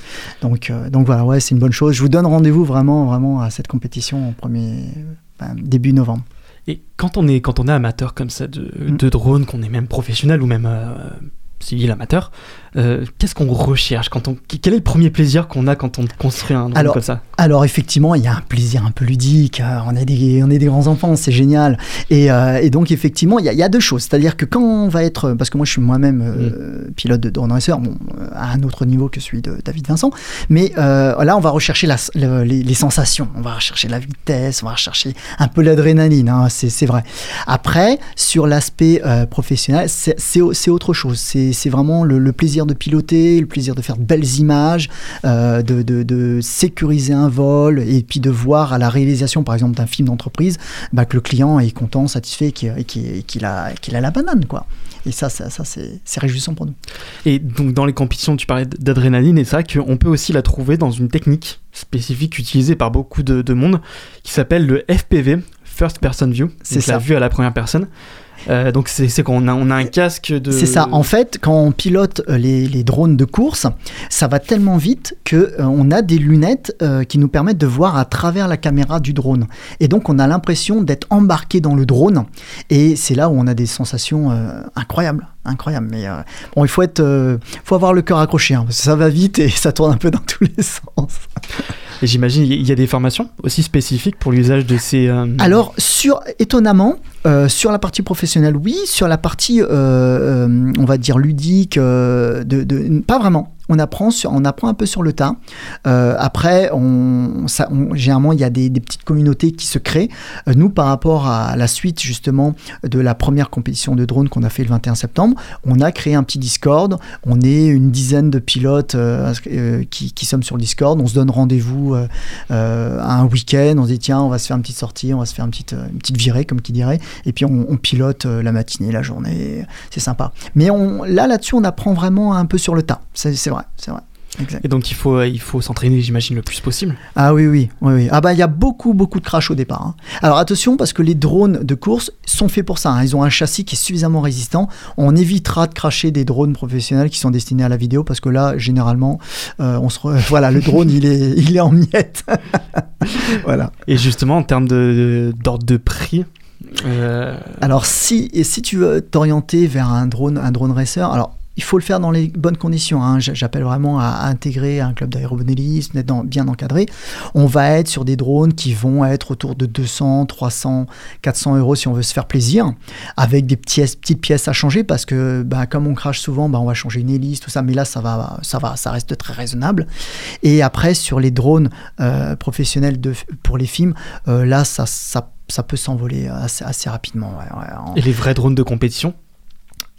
Donc, voilà, ouais, c'est une bonne chose. Je vous donne rendez-vous vraiment, vraiment à cette compétition ben, début novembre. Et quand on est, quand on est amateur comme ça de, Mm. de drone, qu'on est même professionnel ou même euh, civil amateur, euh, qu'est-ce qu'on recherche quand on, Quel est le premier plaisir qu'on a quand on construit un Alors, comme ça? Alors effectivement, il y a un plaisir un peu ludique. euh, On est des, on est des grands enfants, c'est génial. Et, euh, et donc effectivement, il y, a- il y a deux choses. C'est-à-dire que quand on va être, parce que moi je suis moi-même euh, pilote de drone racer, bon, à un autre niveau que celui de David Vincent, mais là on va rechercher la- le- les, les sensations, on va rechercher la vitesse, on va rechercher un peu l'adrénaline. hein, c'est vrai. Après, sur l'aspect professionnel, c'est autre chose. C'est c'est vraiment le, le plaisir de piloter, le plaisir de faire de belles images, euh, de, de- de sécuriser un vol et puis de voir à la réalisation, par exemple, d'un film d'entreprise, bah, que le client est content, satisfait et qu'il a, la banane. Quoi. Et ça, ça, ça c'est réjouissant pour nous. Et donc dans les compétitions, tu parlais d'adrénaline et c'est vrai qu'on peut aussi la trouver dans une technique spécifique utilisée par beaucoup de, de monde qui s'appelle le FPV, First Person View. C'est. La vue à la première personne. Euh, donc c'est qu'on a, on a un casque de... C'est ça. En fait, quand on pilote euh, les, les drones de course, ça va tellement vite que euh, on a des lunettes euh, qui nous permettent de voir à travers la caméra du drone. Et donc, on a l'impression d'être embarqué dans le drone. Et c'est là où on a des sensations incroyables, incroyables. Mais euh, bon, il faut être, euh, faut avoir le cœur accroché, hein, parce que ça va vite et ça tourne un peu dans tous les sens. Et j'imagine il y a des formations aussi spécifiques pour l'usage de ces... euh, Alors, sur, étonnamment, euh, sur la partie professionnelle, oui. Sur la partie, euh, euh, on va dire, ludique, pas vraiment. On apprend, on apprend un peu sur le tas. Après, généralement, il y a des, petites communautés qui se créent. Nous, par rapport à la suite, justement, de la première compétition de drone qu'on a fait le 21 septembre, on a créé un petit Discord. On est une dizaine de pilotes qui, sommes sur le Discord. On se donne rendez-vous euh, un week-end, on se dit tiens, on va se faire une petite sortie, on va se faire une petite virée, comme qui dirait, et puis on, on pilote euh, la matinée, la journée, c'est sympa. Mais on, là, là-dessus, on apprend vraiment un peu sur le tas, c'est vrai, c'est vrai. Exact. Et donc il faut, euh, il faut s'entraîner, j'imagine, le plus possible. Ah oui, oui, oui, oui. Ah bah il y a beaucoup, beaucoup de crash au départ. hein. Alors attention, parce que les drones de course sont faits pour ça. hein. Ils ont un châssis qui est suffisamment résistant. On évitera de cracher des drones professionnels qui sont destinés à la vidéo, parce que là, généralement, euh, on se re- voilà, le drone, il est, il est en miettes. voilà. Et justement, en termes de- d'ordre de, prix, euh, Alors si, et si tu veux t'orienter vers un drone, un drone racer, alors il faut le faire dans les bonnes conditions. hein. J'appelle vraiment à, intégrer un club d'aéromodellisme, d'être bien encadré. On va être sur des drones qui vont être autour de 200, 300, 400 euros si on veut se faire plaisir, avec des petites pièces à changer parce que bah, comme on crache souvent, bah, on va changer une hélice, tout ça. Mais là, ça va, ça va, ça reste très raisonnable. Et après, sur les drones euh, professionnels pour les films, euh, là, ça, ça peut s'envoler assez, assez rapidement. ouais, ouais. En- Et les vrais drones de compétition?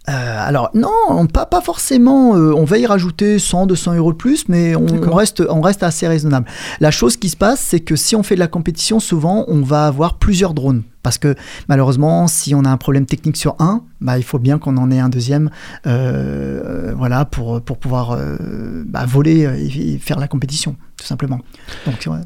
Euh, alors non, pas, pas forcément. euh, on va y rajouter 100, 200 euros de plus, mais on, on reste, on reste assez raisonnable. La chose qui se passe, c'est que si on fait de la compétition, souvent on va avoir plusieurs drones. Parce que malheureusement, si on a un problème technique sur un, bah, il faut bien qu'on en ait un deuxième euh, voilà, pour, pour pouvoir bah, voler et, et faire la compétition, tout simplement. Donc, ouais.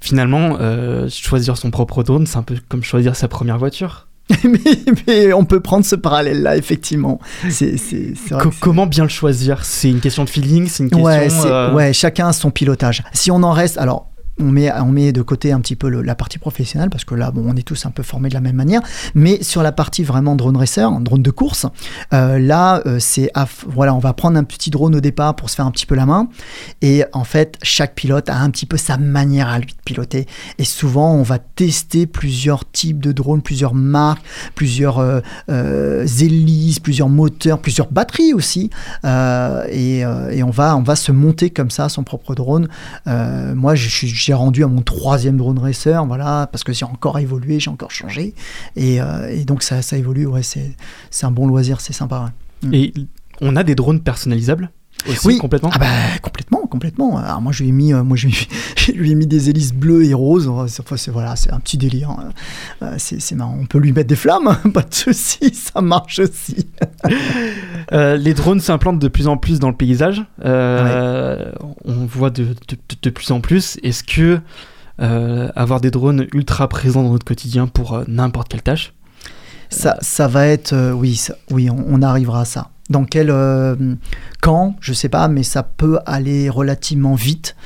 Finalement, euh, choisir son propre drone, c'est un peu comme choisir sa première voiture. mais, mais on peut prendre ce parallèle-là, effectivement. C'est, c'est, c'est vrai Co- que c'est- comment bien le choisir? C'est une question de feeling, c'est une question. Ouais, c'est- euh, ouais, chacun a son pilotage. Si on en reste, alors on met, on met de côté un petit peu la partie professionnelle parce que là, bon, on est tous un peu formés de la même manière. Mais sur la partie vraiment drone racer, drone de course, euh, là, euh, c'est voilà, on va prendre un petit drone au départ pour se faire un petit peu la main. Et en fait, chaque pilote a un petit peu sa manière à lui de piloter. Et souvent, on va tester plusieurs types de drones, plusieurs marques, plusieurs euh, hélices, plusieurs moteurs, plusieurs batteries aussi. Et, et on va, on va se monter comme ça son propre drone. Moi, je suis- j'ai rendu à mon troisième drone racer, voilà, parce que j'ai encore évolué, j'ai encore changé. Et, euh, donc ça, ça évolue. Ouais, c'est, un bon loisir, c'est sympa. Mm. Et on a des drones personnalisables? Aussi, Oui. complètement Ah bah complètement, complètement. Alors moi je lui ai mis, euh, moi je lui, je lui ai mis des hélices bleues et roses. Enfin, c'est, enfin, c'est- voilà, c'est un petit délire. hein. Euh, c'est, marrant. On peut lui mettre des flammes, pas de souci, ça marche aussi. Euh, les drones s'implantent de plus en plus dans le paysage. Euh, On voit de, de- de- de plus en plus. Est-ce que avoir des drones ultra présents dans notre quotidien pour n'importe quelle tâche? Ça, ça va être, oui, ça- oui, on, on arrivera à ça. Dans quel euh, quand, je sais pas, mais ça peut aller relativement vite.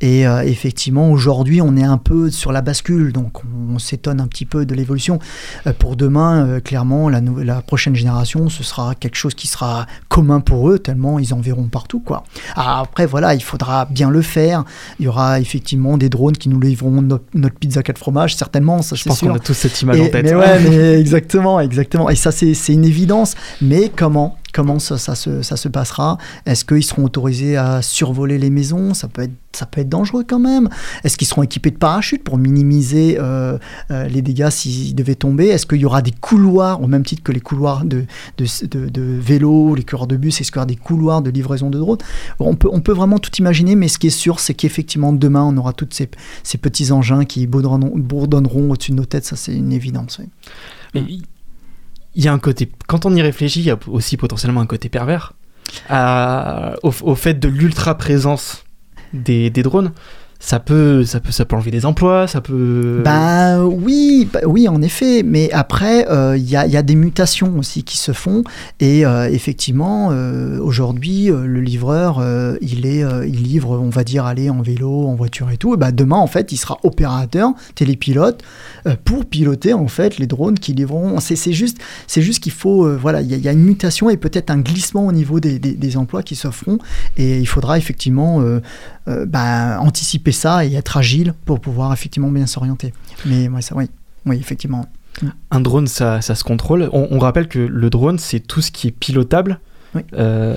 Et euh, effectivement, aujourd'hui, on est un peu sur la bascule, donc on, s'étonne un petit peu de l'évolution. Euh, pour demain, euh, clairement, la, la prochaine génération, ce sera quelque chose qui sera commun pour eux, tellement ils en verront partout, quoi. Ah, après, voilà, il faudra bien le faire. Il y aura effectivement des drones qui nous livreront notre, notre pizza 4 fromages, certainement, ça Je pense qu'on a tous cette image Et- en tête. Mais ouais, mais exactement, exactement. Et ça, c'est une évidence. Mais comment Comment ça, ça, se, ça se passera Est-ce qu'ils seront autorisés à survoler les maisons? Ça peut, être, ça peut être dangereux quand même. Est-ce qu'ils seront équipés de parachutes pour minimiser euh, euh, les dégâts s'ils devaient tomber? Est-ce qu'il y aura des couloirs, au même titre que les couloirs de, de, de, de vélo, les couloirs de bus Est-ce qu'il y aura des couloirs de livraison de drones? On peut, on peut vraiment tout imaginer, mais ce qui est sûr, c'est qu'effectivement, demain, on aura tous ces, ces petits engins qui bourdonneront, bourdonneront au-dessus de nos têtes. Ça, c'est une évidence. oui. Mais il y a un côté. Quand on y réfléchit, il y a aussi potentiellement un côté pervers au, fait de l'ultra présence des, drones. Ça peut, ça peut, ça peut enlever des emplois, ça peut. Bah oui, bah oui, en effet. Mais après, euh, il y, a, des mutations aussi qui se font. Et euh, effectivement, euh, aujourd'hui, le livreur, il, est, il livre, on va dire, aller en vélo, en voiture et tout. Et bah, demain, en fait, il sera opérateur, télépilote, pour piloter en fait les drones qui livreront. C'est juste, c'est juste qu'il faut, euh, voilà, il y, a- il y a une mutation et peut-être un glissement au niveau des, des- des emplois qui se feront. Et il faudra effectivement euh, euh, bah, anticiper ça et être agile pour pouvoir effectivement bien s'orienter. Mais ouais, ça, oui, oui, effectivement. Un drone, ça, ça se contrôle. On, on rappelle que le drone, c'est tout ce qui est pilotable Oui. euh,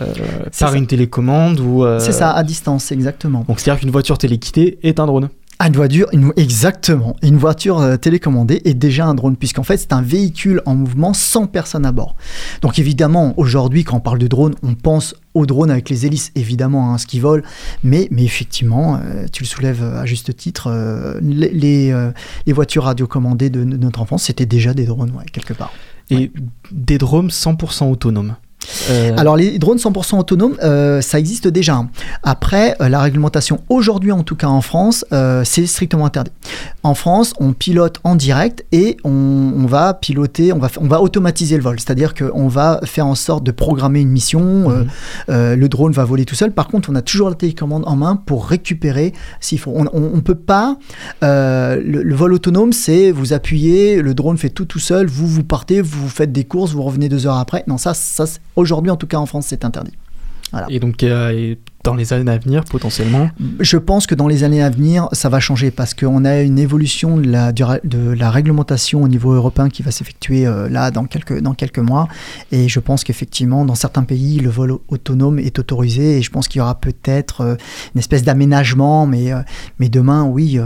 par ça. une télécommande ou. euh, C'est ça, à distance, exactement. Donc c'est-à-dire qu'une voiture téléquittée est un drone. Ah, une exactement. Une voiture euh, télécommandée est déjà un drone, puisqu'en fait, c'est un véhicule en mouvement sans personne à bord. Donc, évidemment, aujourd'hui, quand on parle de drone, on pense au drone avec les hélices, évidemment, hein, ce qui vole. Mais, mais effectivement, euh, tu le soulèves à juste titre, euh, les, les, euh, les voitures radiocommandées de, de notre enfance, c'était déjà des drones, ouais, quelque part. Et des drones 100% autonomes. Euh, Alors les drones 100% autonomes, euh, ça existe déjà. hein. Après, euh, la réglementation aujourd'hui, en tout cas en France, c'est strictement interdit. En France, on pilote en direct et on, on va piloter, on va, on va automatiser le vol. C'est-à-dire qu'on va faire en sorte de programmer une mission. euh, le drone va voler tout seul. Par contre, on a toujours la télécommande en main pour récupérer s'il faut. On ne peut pas. le, le vol autonome, c'est vous appuyez, le drone fait tout tout seul, vous vous partez, vous faites des courses, vous revenez deux heures après. Non, ça, ça c'est- Aujourd'hui, en tout cas en France, c'est interdit. Dans les années à venir, potentiellement Je pense que dans les années à venir, ça va changer parce qu'on a une évolution de la, réglementation au niveau européen qui va s'effectuer euh, là dans quelques, dans quelques mois. Et je pense qu'effectivement, dans certains pays, le vol autonome est autorisé et je pense qu'il y aura peut-être euh, une espèce d'aménagement. Mais, euh, mais demain, oui,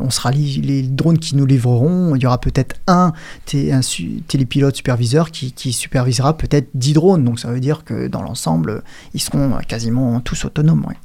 on sera les drones qui nous livreront. Il y aura peut-être un, un su- télépilote superviseur qui, qui supervisera peut-être 10 drones. Donc ça veut dire que dans l'ensemble, ils seront quasiment tous autonomes. Ouais.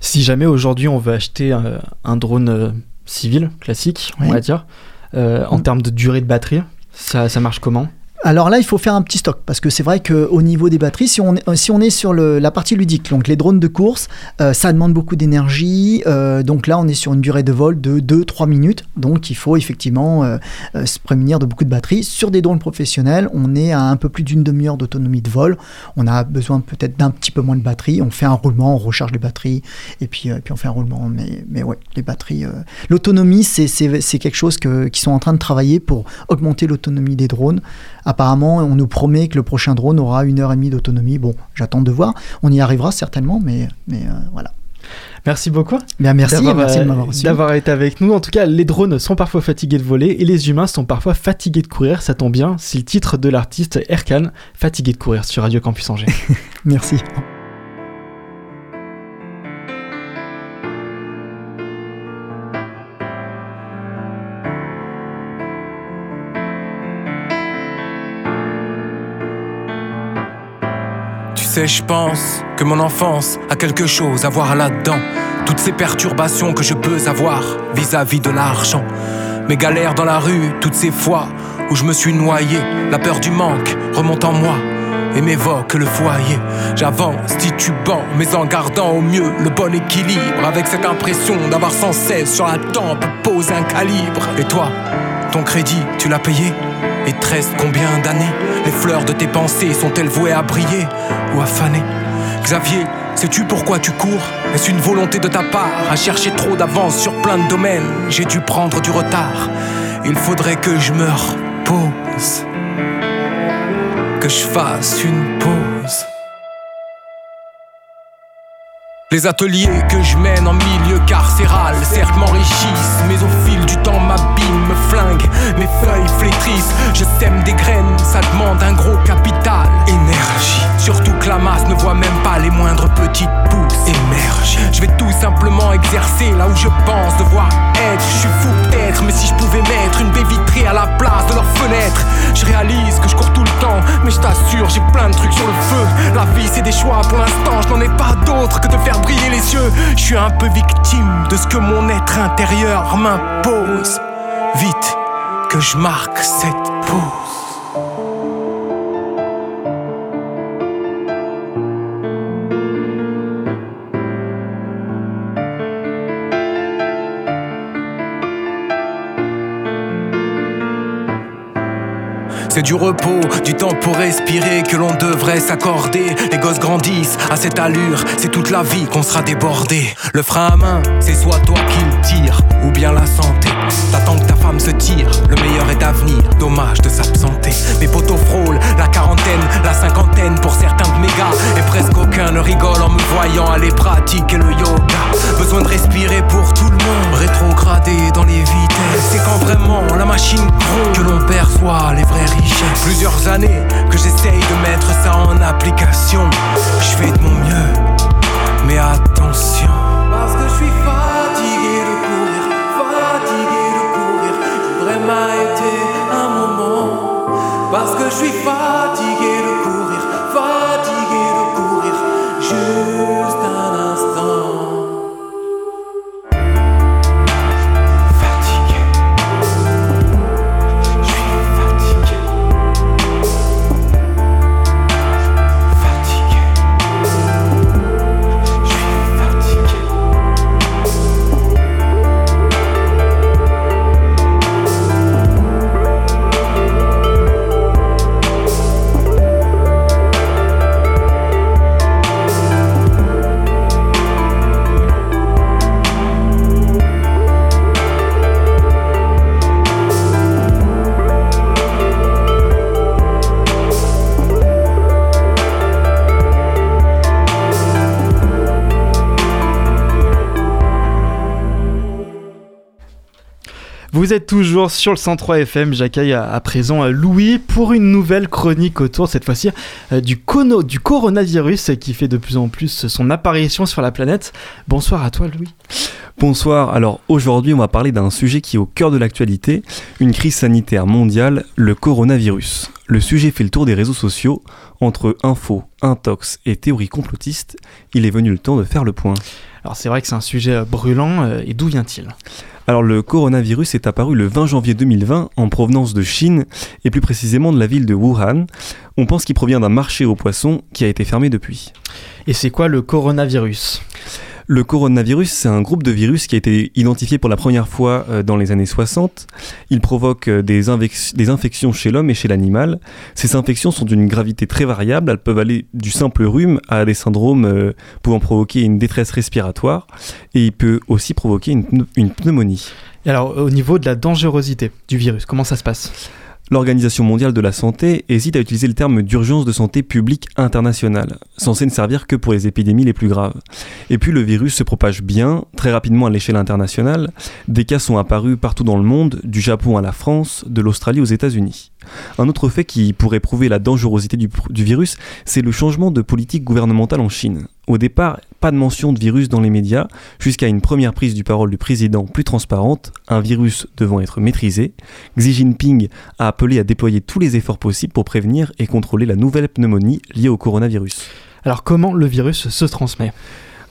Si jamais aujourd'hui on veut acheter un, un drone euh, civil, classique, on Oui. va dire, euh, en termes de durée de batterie, ça, ça marche comment? Alors là, il faut faire un petit stock parce que c'est vrai qu'au niveau des batteries, si on est, sur la partie ludique, donc les drones de course, euh, ça demande beaucoup d'énergie. euh, donc là, on est sur une durée de vol de 2-3 minutes. Donc il faut effectivement euh, se prémunir de beaucoup de batteries. Sur des drones professionnels, on est à un peu plus d'une demi-heure d'autonomie de vol. On a besoin peut-être d'un petit peu moins de batterie. On fait un roulement, on recharge les batteries et puis, on fait un roulement. Mais, mais ouais, les batteries. L'autonomie, c'est- quelque chose qu'ils sont en train de travailler pour augmenter l'autonomie des drones. Apparemment, on nous promet que le prochain drone aura une heure et demie d'autonomie. Bon, j'attends de voir. On y arrivera certainement, mais, mais euh, voilà. Merci beaucoup. Bien, merci, d'avoir, euh, d'avoir été avec nous. En tout cas, les drones sont parfois fatigués de voler et les humains sont parfois fatigués de courir. Ça tombe bien, c'est le titre de l'artiste Erkan, fatigué de courir sur Radio Campus Angers. Merci. Sais, je pense que mon enfance a quelque chose à voir là-dedans. Toutes ces perturbations que je peux avoir vis-à-vis de l'argent. Mes galères dans la rue, toutes ces fois où je me suis noyé. La peur du manque remonte en moi et m'évoque le foyer. J'avance titubant, mais en gardant au mieux le bon équilibre. Avec cette impression d'avoir sans cesse sur la tempe posé un calibre. Et toi, ton crédit, tu l'as payé? Et te reste combien d'années Les fleurs de tes pensées sont-elles vouées à briller ou à faner Xavier, sais-tu pourquoi tu cours Est-ce une volonté de ta part à chercher trop d'avance sur plein de domaines J'ai dû prendre du retard. Il faudrait que je me repose. Que je fasse une pause. Les ateliers que je mène en milieu carcéral, certes m'enrichissent, mais au fil du temps m'abîment, me flinguent, mes feuilles flétrissent. Je sème des graines, ça demande un gros capital, énergie. Surtout que la masse ne voit même pas les moindres petites pousses émerger. Je vais tout simplement exercer là où je pense devoir Je suis fou peut-être, mais si je pouvais mettre une baie vitrée à la place de leur fenêtre, je réalise que je cours tout le temps, mais je t'assure, j'ai plein de trucs sur le feu. La vie c'est des choix, pour l'instant je n'en ai pas d'autres que de faire briller les yeux. Je suis un peu victime de ce que mon être intérieur m'impose. Vite que je marque cette pause. C'est du repos, du temps pour respirer que l'on devrait s'accorder. Les gosses grandissent à cette allure, c'est toute la vie qu'on sera débordé. Le frein à main, c'est soit toi qui le tire, ou bien la santé. T'attends que ta femme se tire, le meilleur est à venir, dommage de s'absenter. Mes potos frôlent la quarantaine, la cinquantaine pour certains de mes gars. Et presque aucun ne rigole en me voyant aller pratiquer le yoga. Besoin de respirer pour tout le monde, rétrogradé dans les vitesses. C'est quand vraiment la machine que l'on perçoit les vraies richesses. Plusieurs années que j'essaye de mettre ça en application. Je fais de mon mieux, mais attention. Parce que je suis fatigué de courir, fatigué de courir. Vraiment été un moment. Parce que je suis fatigué Vous êtes toujours sur le 103 FM. J'accueille à, à présent euh, Louis pour une nouvelle chronique autour, cette fois-ci, euh, du, du coronavirus qui fait de plus en plus son apparition sur la planète. Bonsoir à toi, Louis. Bonsoir, alors aujourd'hui on va parler d'un sujet qui est au cœur de l'actualité, une crise sanitaire mondiale, le coronavirus. Le sujet fait le tour des réseaux sociaux, entre infos, intox et théories complotistes, il est venu le temps de faire le point. Alors c'est vrai que c'est un sujet euh, brûlant, euh, et d'où vient-il? Alors le coronavirus est apparu le 20 janvier 2020 en provenance de Chine et plus précisément de la ville de Wuhan. On pense qu'il provient d'un marché aux poissons qui a été fermé depuis. Et c'est quoi le coronavirus? Le coronavirus, c'est un groupe de virus qui a été identifié pour la première fois euh, dans les années 60. Il provoque euh, des, infections chez l'homme et chez l'animal. Ces infections sont d'une gravité très variable. Elles peuvent aller du simple rhume à des syndromes euh, pouvant provoquer une détresse respiratoire. Et il peut aussi provoquer une pneumonie. Et alors au niveau de la dangerosité du virus, comment ça se passe? L'Organisation mondiale de la santé hésite à utiliser le terme d'urgence de santé publique internationale, censé ne servir que pour les épidémies les plus graves. Et puis le virus se propage bien, très rapidement à l'échelle internationale. Des cas sont apparus partout dans le monde, du Japon à la France, de l'Australie aux États-Unis. Un autre fait qui pourrait prouver la dangerosité du, du virus, c'est le changement de politique gouvernementale en Chine. Au départ, pas de mention de virus dans les médias, jusqu'à une première prise du parole du président plus transparente, un virus devant être maîtrisé. Xi Jinping a appelé à déployer tous les efforts possibles pour prévenir et contrôler la nouvelle pneumonie liée au coronavirus. Alors comment le virus se transmet?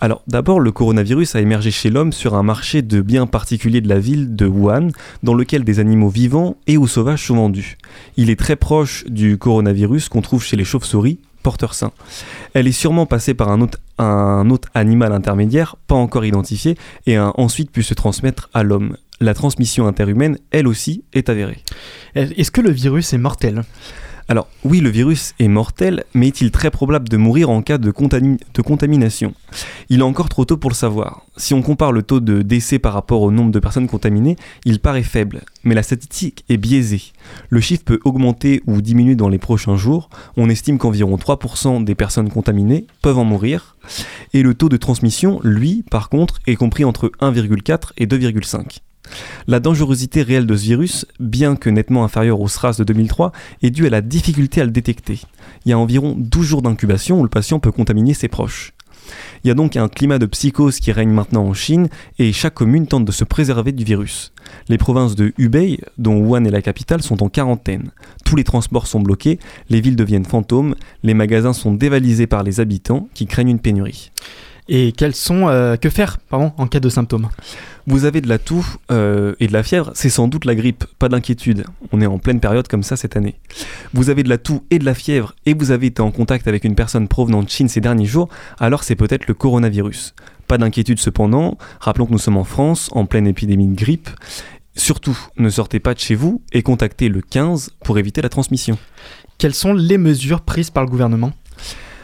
Alors d'abord, le coronavirus a émergé chez l'homme sur un marché de biens particuliers de la ville de Wuhan, dans lequel des animaux vivants et ou sauvages sont vendus. Il est très proche du coronavirus qu'on trouve chez les chauves-souris, porteurs sains. Elle est sûrement passée par un autre, un autre animal intermédiaire, pas encore identifié, et a ensuite pu se transmettre à l'homme. La transmission interhumaine, elle aussi, est avérée. Est-ce que le virus est mortel? Alors oui, le virus est mortel, mais est-il très probable de mourir en cas de, contami- de contamination? Il est encore trop tôt pour le savoir. Si on compare le taux de décès par rapport au nombre de personnes contaminées, il paraît faible, mais la statistique est biaisée. Le chiffre peut augmenter ou diminuer dans les prochains jours. On estime qu'environ 3% des personnes contaminées peuvent en mourir, et le taux de transmission, lui, par contre, est compris entre 1,4 et 2,5. La dangerosité réelle de ce virus, bien que nettement inférieure au SRAS de 2003, est due à la difficulté à le détecter. Il y a environ 12 jours d'incubation où le patient peut contaminer ses proches. Il y a donc un climat de psychose qui règne maintenant en Chine et chaque commune tente de se préserver du virus. Les provinces de Hubei, dont Wuhan est la capitale, sont en quarantaine. Tous les transports sont bloqués, les villes deviennent fantômes, les magasins sont dévalisés par les habitants qui craignent une pénurie. Et quels sont euh, que faire pardon en cas de symptômes? Vous avez de la toux euh, et de la fièvre, c'est sans doute la grippe, pas d'inquiétude. On est en pleine période comme ça cette année. Vous avez de la toux et de la fièvre et vous avez été en contact avec une personne provenant de Chine ces derniers jours, alors c'est peut-être le coronavirus. Pas d'inquiétude cependant, rappelons que nous sommes en France, en pleine épidémie de grippe. Surtout, ne sortez pas de chez vous et contactez le 15 pour éviter la transmission. Quelles sont les mesures prises par le gouvernement?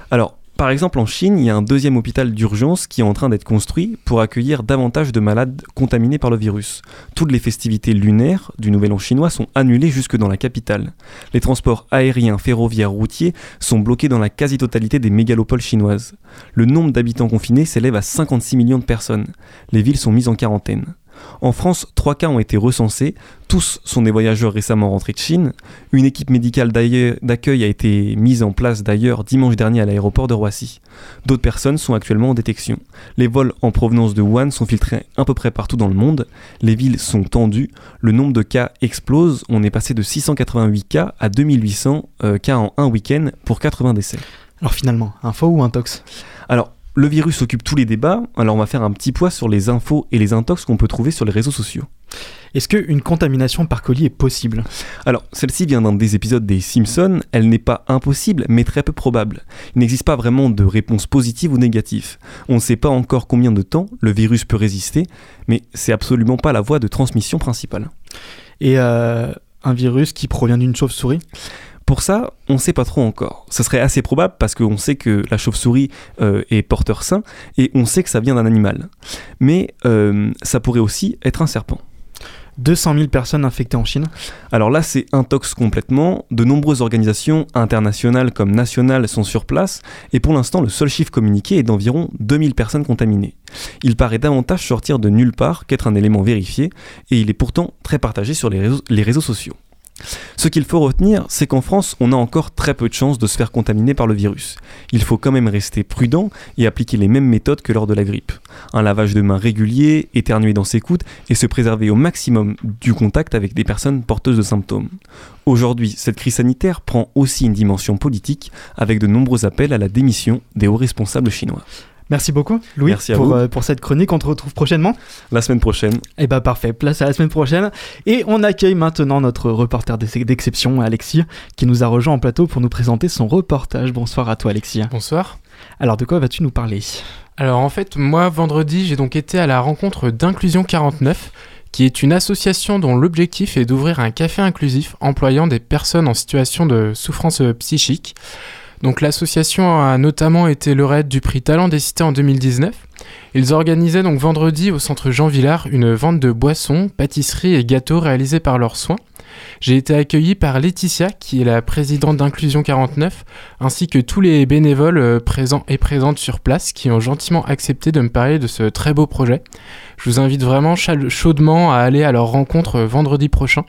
Alors, par exemple, en Chine, il y a un deuxième hôpital d'urgence qui est en train d'être construit pour accueillir davantage de malades contaminés par le virus. Toutes les festivités lunaires du Nouvel An chinois sont annulées jusque dans la capitale. Les transports aériens, ferroviaires, routiers sont bloqués dans la quasi-totalité des mégalopoles chinoises. Le nombre d'habitants confinés s'élève à 56 millions de personnes. Les villes sont mises en quarantaine. En France, trois cas ont été recensés. Tous sont des voyageurs récemment rentrés de Chine. Une équipe médicale d'accueil a été mise en place d'ailleurs dimanche dernier à l'aéroport de Roissy. D'autres personnes sont actuellement en détection. Les vols en provenance de Wuhan sont filtrés à peu près partout dans le monde. Les villes sont tendues. Le nombre de cas explose. On est passé de 688 cas à 2800 euh, cas en un week-end pour 80 décès. Alors finalement, info ou intox? Alors, le virus occupe tous les débats, alors on va faire un petit poids sur les infos et les intox qu'on peut trouver sur les réseaux sociaux. Est-ce qu'une contamination par colis est possible? Alors, celle-ci vient d'un des épisodes des Simpsons, elle n'est pas impossible, mais très peu probable. Il n'existe pas vraiment de réponse positive ou négative. On ne sait pas encore combien de temps le virus peut résister, mais c'est absolument pas la voie de transmission principale. Et euh, un virus qui provient d'une chauve-souris? Pour ça, on ne sait pas trop encore. Ce serait assez probable parce qu'on sait que la chauve-souris euh, est porteur sain et on sait que ça vient d'un animal. Mais euh, ça pourrait aussi être un serpent. 200 000 personnes infectées en Chine. Alors là, c'est intox complètement. De nombreuses organisations internationales comme nationales sont sur place et pour l'instant, le seul chiffre communiqué est d'environ 2000 personnes contaminées. Il paraît davantage sortir de nulle part qu'être un élément vérifié et il est pourtant très partagé sur les réseaux, les réseaux sociaux. Ce qu'il faut retenir, c'est qu'en France, on a encore très peu de chances de se faire contaminer par le virus. Il faut quand même rester prudent et appliquer les mêmes méthodes que lors de la grippe. Un lavage de mains régulier, éternuer dans ses coudes et se préserver au maximum du contact avec des personnes porteuses de symptômes. Aujourd'hui, cette crise sanitaire prend aussi une dimension politique avec de nombreux appels à la démission des hauts responsables chinois. Merci beaucoup, Louis, Merci pour, euh, pour cette chronique. On te retrouve prochainement. La semaine prochaine. Eh bah parfait, place à la semaine prochaine. Et on accueille maintenant notre reporter d'ex- d'exception, Alexis, qui nous a rejoint en plateau pour nous présenter son reportage. Bonsoir à toi, Alexis. Bonsoir. Alors, de quoi vas-tu nous parler? Alors en fait, moi, vendredi, j'ai donc été à la rencontre d'Inclusion 49, qui est une association dont l'objectif est d'ouvrir un café inclusif employant des personnes en situation de souffrance euh, psychique. Donc l'association a notamment été lauréate du prix Talent des Cités en 2019. Ils organisaient donc vendredi au centre Jean Villard une vente de boissons, pâtisseries et gâteaux réalisés par leurs soins. J'ai été accueilli par Laetitia, qui est la présidente d'Inclusion 49, ainsi que tous les bénévoles euh, présents et présentes sur place qui ont gentiment accepté de me parler de ce très beau projet. Je vous invite vraiment chaudement à aller à leur rencontre euh, vendredi prochain,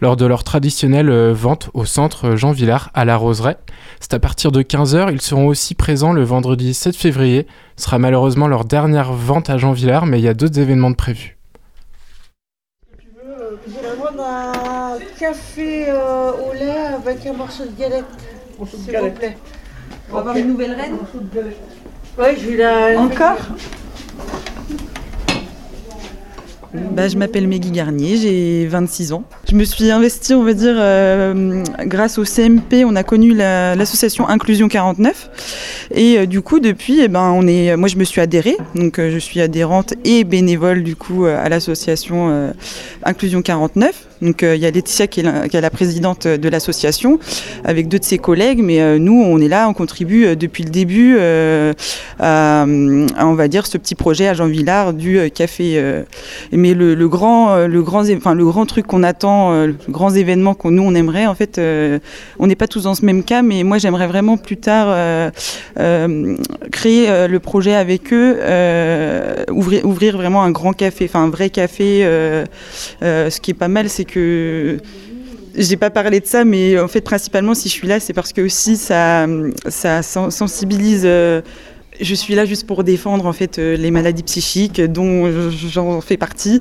lors de leur traditionnelle euh, vente au centre Jean Villard à la Roseraie. C'est à partir de 15h, ils seront aussi présents le vendredi 7 février. Ce sera malheureusement leur dernière vente à Jean Villard, mais il y a d'autres événements de prévus. Je voudrais prendre un café euh, au lait avec un morceau de galette. S'il vous plaît. On va avoir une nouvelle reine Oui, je vais la. Encore Bah, je m'appelle Meggy Garnier, j'ai 26 ans. Je me suis investie, on va dire, euh, grâce au CMP, on a connu la- l'association Inclusion 49. Et euh, du coup, depuis, eh ben, on est, moi je me suis adhérée, donc euh, je suis adhérente et bénévole du coup euh, à l'association euh, Inclusion 49. Donc euh, il y a Laetitia qui est, la, présidente de l'association avec deux de ses collègues, mais euh, nous on est là, on contribue euh, depuis le début euh, à, on va dire, ce petit projet à Jean Villard du euh, café. euh, mais le, grand, euh, le grand, enfin le grand truc qu'on attend, euh, le grand événement qu'on nous on aimerait, en fait, euh, on n'est pas tous dans ce même cas, mais moi j'aimerais vraiment plus tard euh, euh, créer euh, le projet avec eux, euh, ouvrir, vraiment un grand café, enfin un vrai café. euh, euh, ce qui est pas mal, c'est que j'ai pas parlé de ça, mais en fait, principalement, si je suis là, c'est parce que aussi ça, ça sen- sensibilise. Je suis là juste pour défendre en fait euh, les maladies psychiques dont j'en fais partie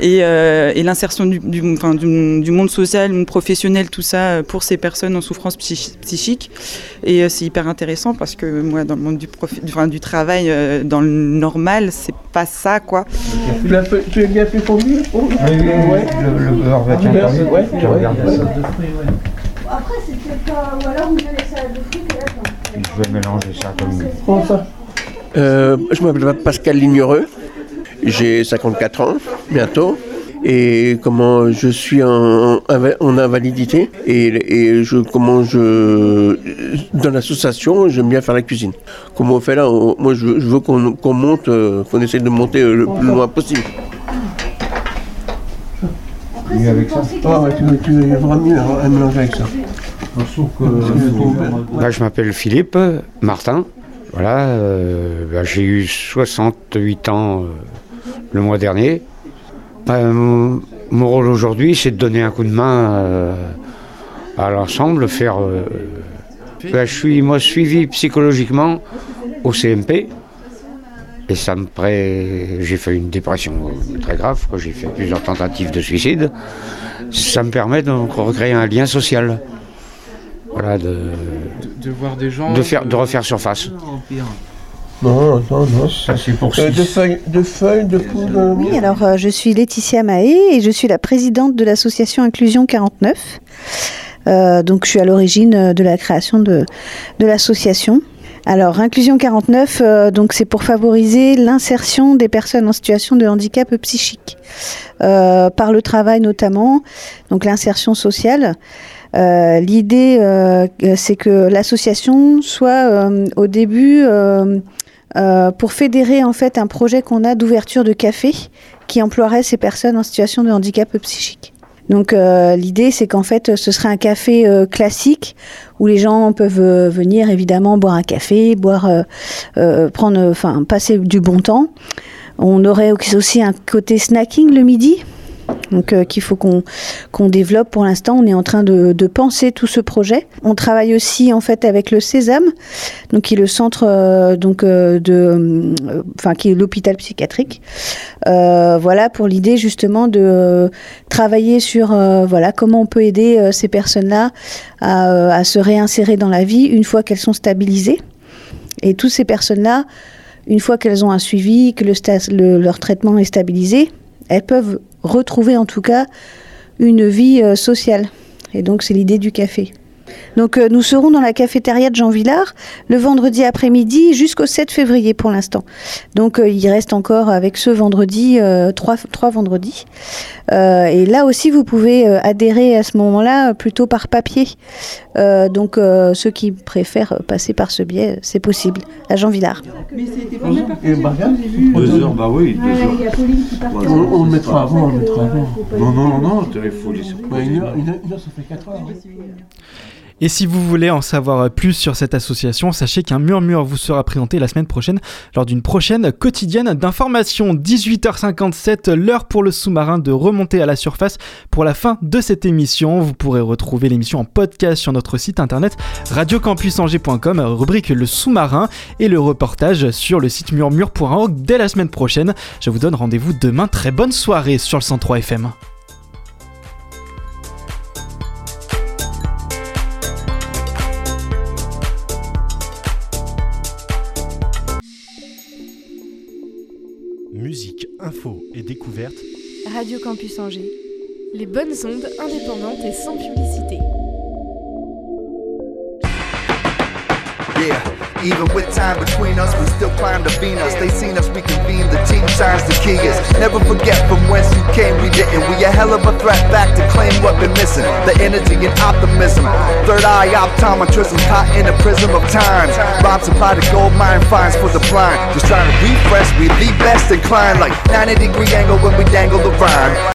et, euh, et l'insertion du, du, enfin, du, du monde social, du monde professionnel, tout ça euh, pour ces personnes en souffrance psychi- psychique. Et euh, c'est hyper intéressant parce que moi, dans le monde du, profi- enfin, du travail, euh, dans le normal, c'est pas ça quoi. Tu l'as fait, tu as bien fait fondu Oui, oui, ouais. Le, le beurre va beurre, ouais, ouais, ouais. ça. Après, c'est peut-être pas. Ou alors vous avez salades de fruits Je vais mélanger ça comme Comment ça euh, Je m'appelle Pascal Lignereux. J'ai 54 ans, bientôt. Et comment je suis en, en invalidité et, et je comment je dans l'association j'aime bien faire la cuisine. Comment on fait là on- Moi je, je veux qu'on qu'on monte, euh, qu'on essaie de monter euh, le plus loin possible. mieux avec ça. Ah ouais, tu, tu vraiment mieux à mélanger avec ça. Bah, je m'appelle Philippe Martin. Voilà, euh, bah, j'ai eu 68 ans euh, le mois dernier. Bah, mon, rôle aujourd'hui, c'est de donner un coup de main euh, à l'ensemble, faire. je suis moi suivi psychologiquement au CMP. Et ça me pré... J'ai fait une dépression très grave, j'ai fait plusieurs tentatives de suicide. Ça me permet de recréer un lien social. Voilà, de, De voir des gens. de, faire, de refaire surface. Non, non, non. Ça, c'est pour Euh, six. de feuilles, de feuilles, de poudre. Oui, alors euh, je suis Laetitia Mahé et je suis la présidente de l'association Inclusion 49. Euh, donc je suis à l'origine euh, de la création de, de l'association. Alors Inclusion 49, euh, donc c'est pour favoriser l'insertion des personnes en situation de handicap psychique euh, par le travail notamment, donc l'insertion sociale. Euh, L'idée, euh, c'est que l'association soit euh, au début euh, pour fédérer en fait un projet qu'on a d'ouverture de café qui emploierait ces personnes en situation de handicap psychique. Donc euh, l'idée c'est qu'en fait ce serait un café euh, classique où les gens peuvent venir évidemment boire un café, boire, prendre, enfin passer du bon temps. On aurait aussi un côté snacking le midi, donc euh, qu'il faut qu'on développe pour l'instant. On est en train de, penser tout ce projet. On travaille aussi en fait avec le Sésame, donc qui est le centre euh, donc euh, de, enfin qui est l'hôpital psychiatrique. Voilà pour l'idée justement de travailler sur voilà comment on peut aider ces personnes-là à, se réinsérer dans la vie une fois qu'elles sont stabilisées. Et toutes ces personnes-là, une fois qu'elles ont un suivi, que leur traitement est stabilisé, elles peuvent retrouver en tout cas une vie euh, sociale. Et donc c'est l'idée du café. Donc euh, nous serons dans la cafétéria de Jean Villard le vendredi après-midi jusqu'au 7 février pour l'instant. Donc euh, il reste encore avec ce vendredi euh, trois, trois vendredis. Euh, et là aussi vous pouvez euh, adhérer à ce moment-là plutôt par papier. Euh, donc euh, ceux qui préfèrent passer par ce biais, c'est possible à Jean Villard. Deux heures, bah oui, deux heures. On, on le mettra avant, on le mettra avant. Non, non, non, il faut une, heure, ça fait 4 heures. Et si vous voulez en savoir plus sur cette association, sachez qu'un murmure vous sera présenté la semaine prochaine lors d'une prochaine quotidienne d'information. 18h57, l'heure pour le sous-marin de remonter à la surface pour la fin de cette émission. Vous pourrez retrouver l'émission en podcast sur notre site internet radiocampusangers.com, rubrique le sous-marin et le reportage sur le site murmure.org dès la semaine prochaine. Je vous donne rendez-vous demain. Très bonne soirée sur le 103 FM. Info et découverte. Radio Campus Angers. Les bonnes ondes indépendantes et sans publicité. Yeah, even with time between us, we still climb the Venus. They seen us we convene the team signs the key is. Never forget from whence you came, we didn't. We a hell of a threat back to claim what been missing. The energy and optimism. Third eye optometrism, caught in the prism of time. Rob supply the gold mine finds for the blind. Just trying to refresh, we leave best inclined like 90 degree angle when we dangle the rhyme.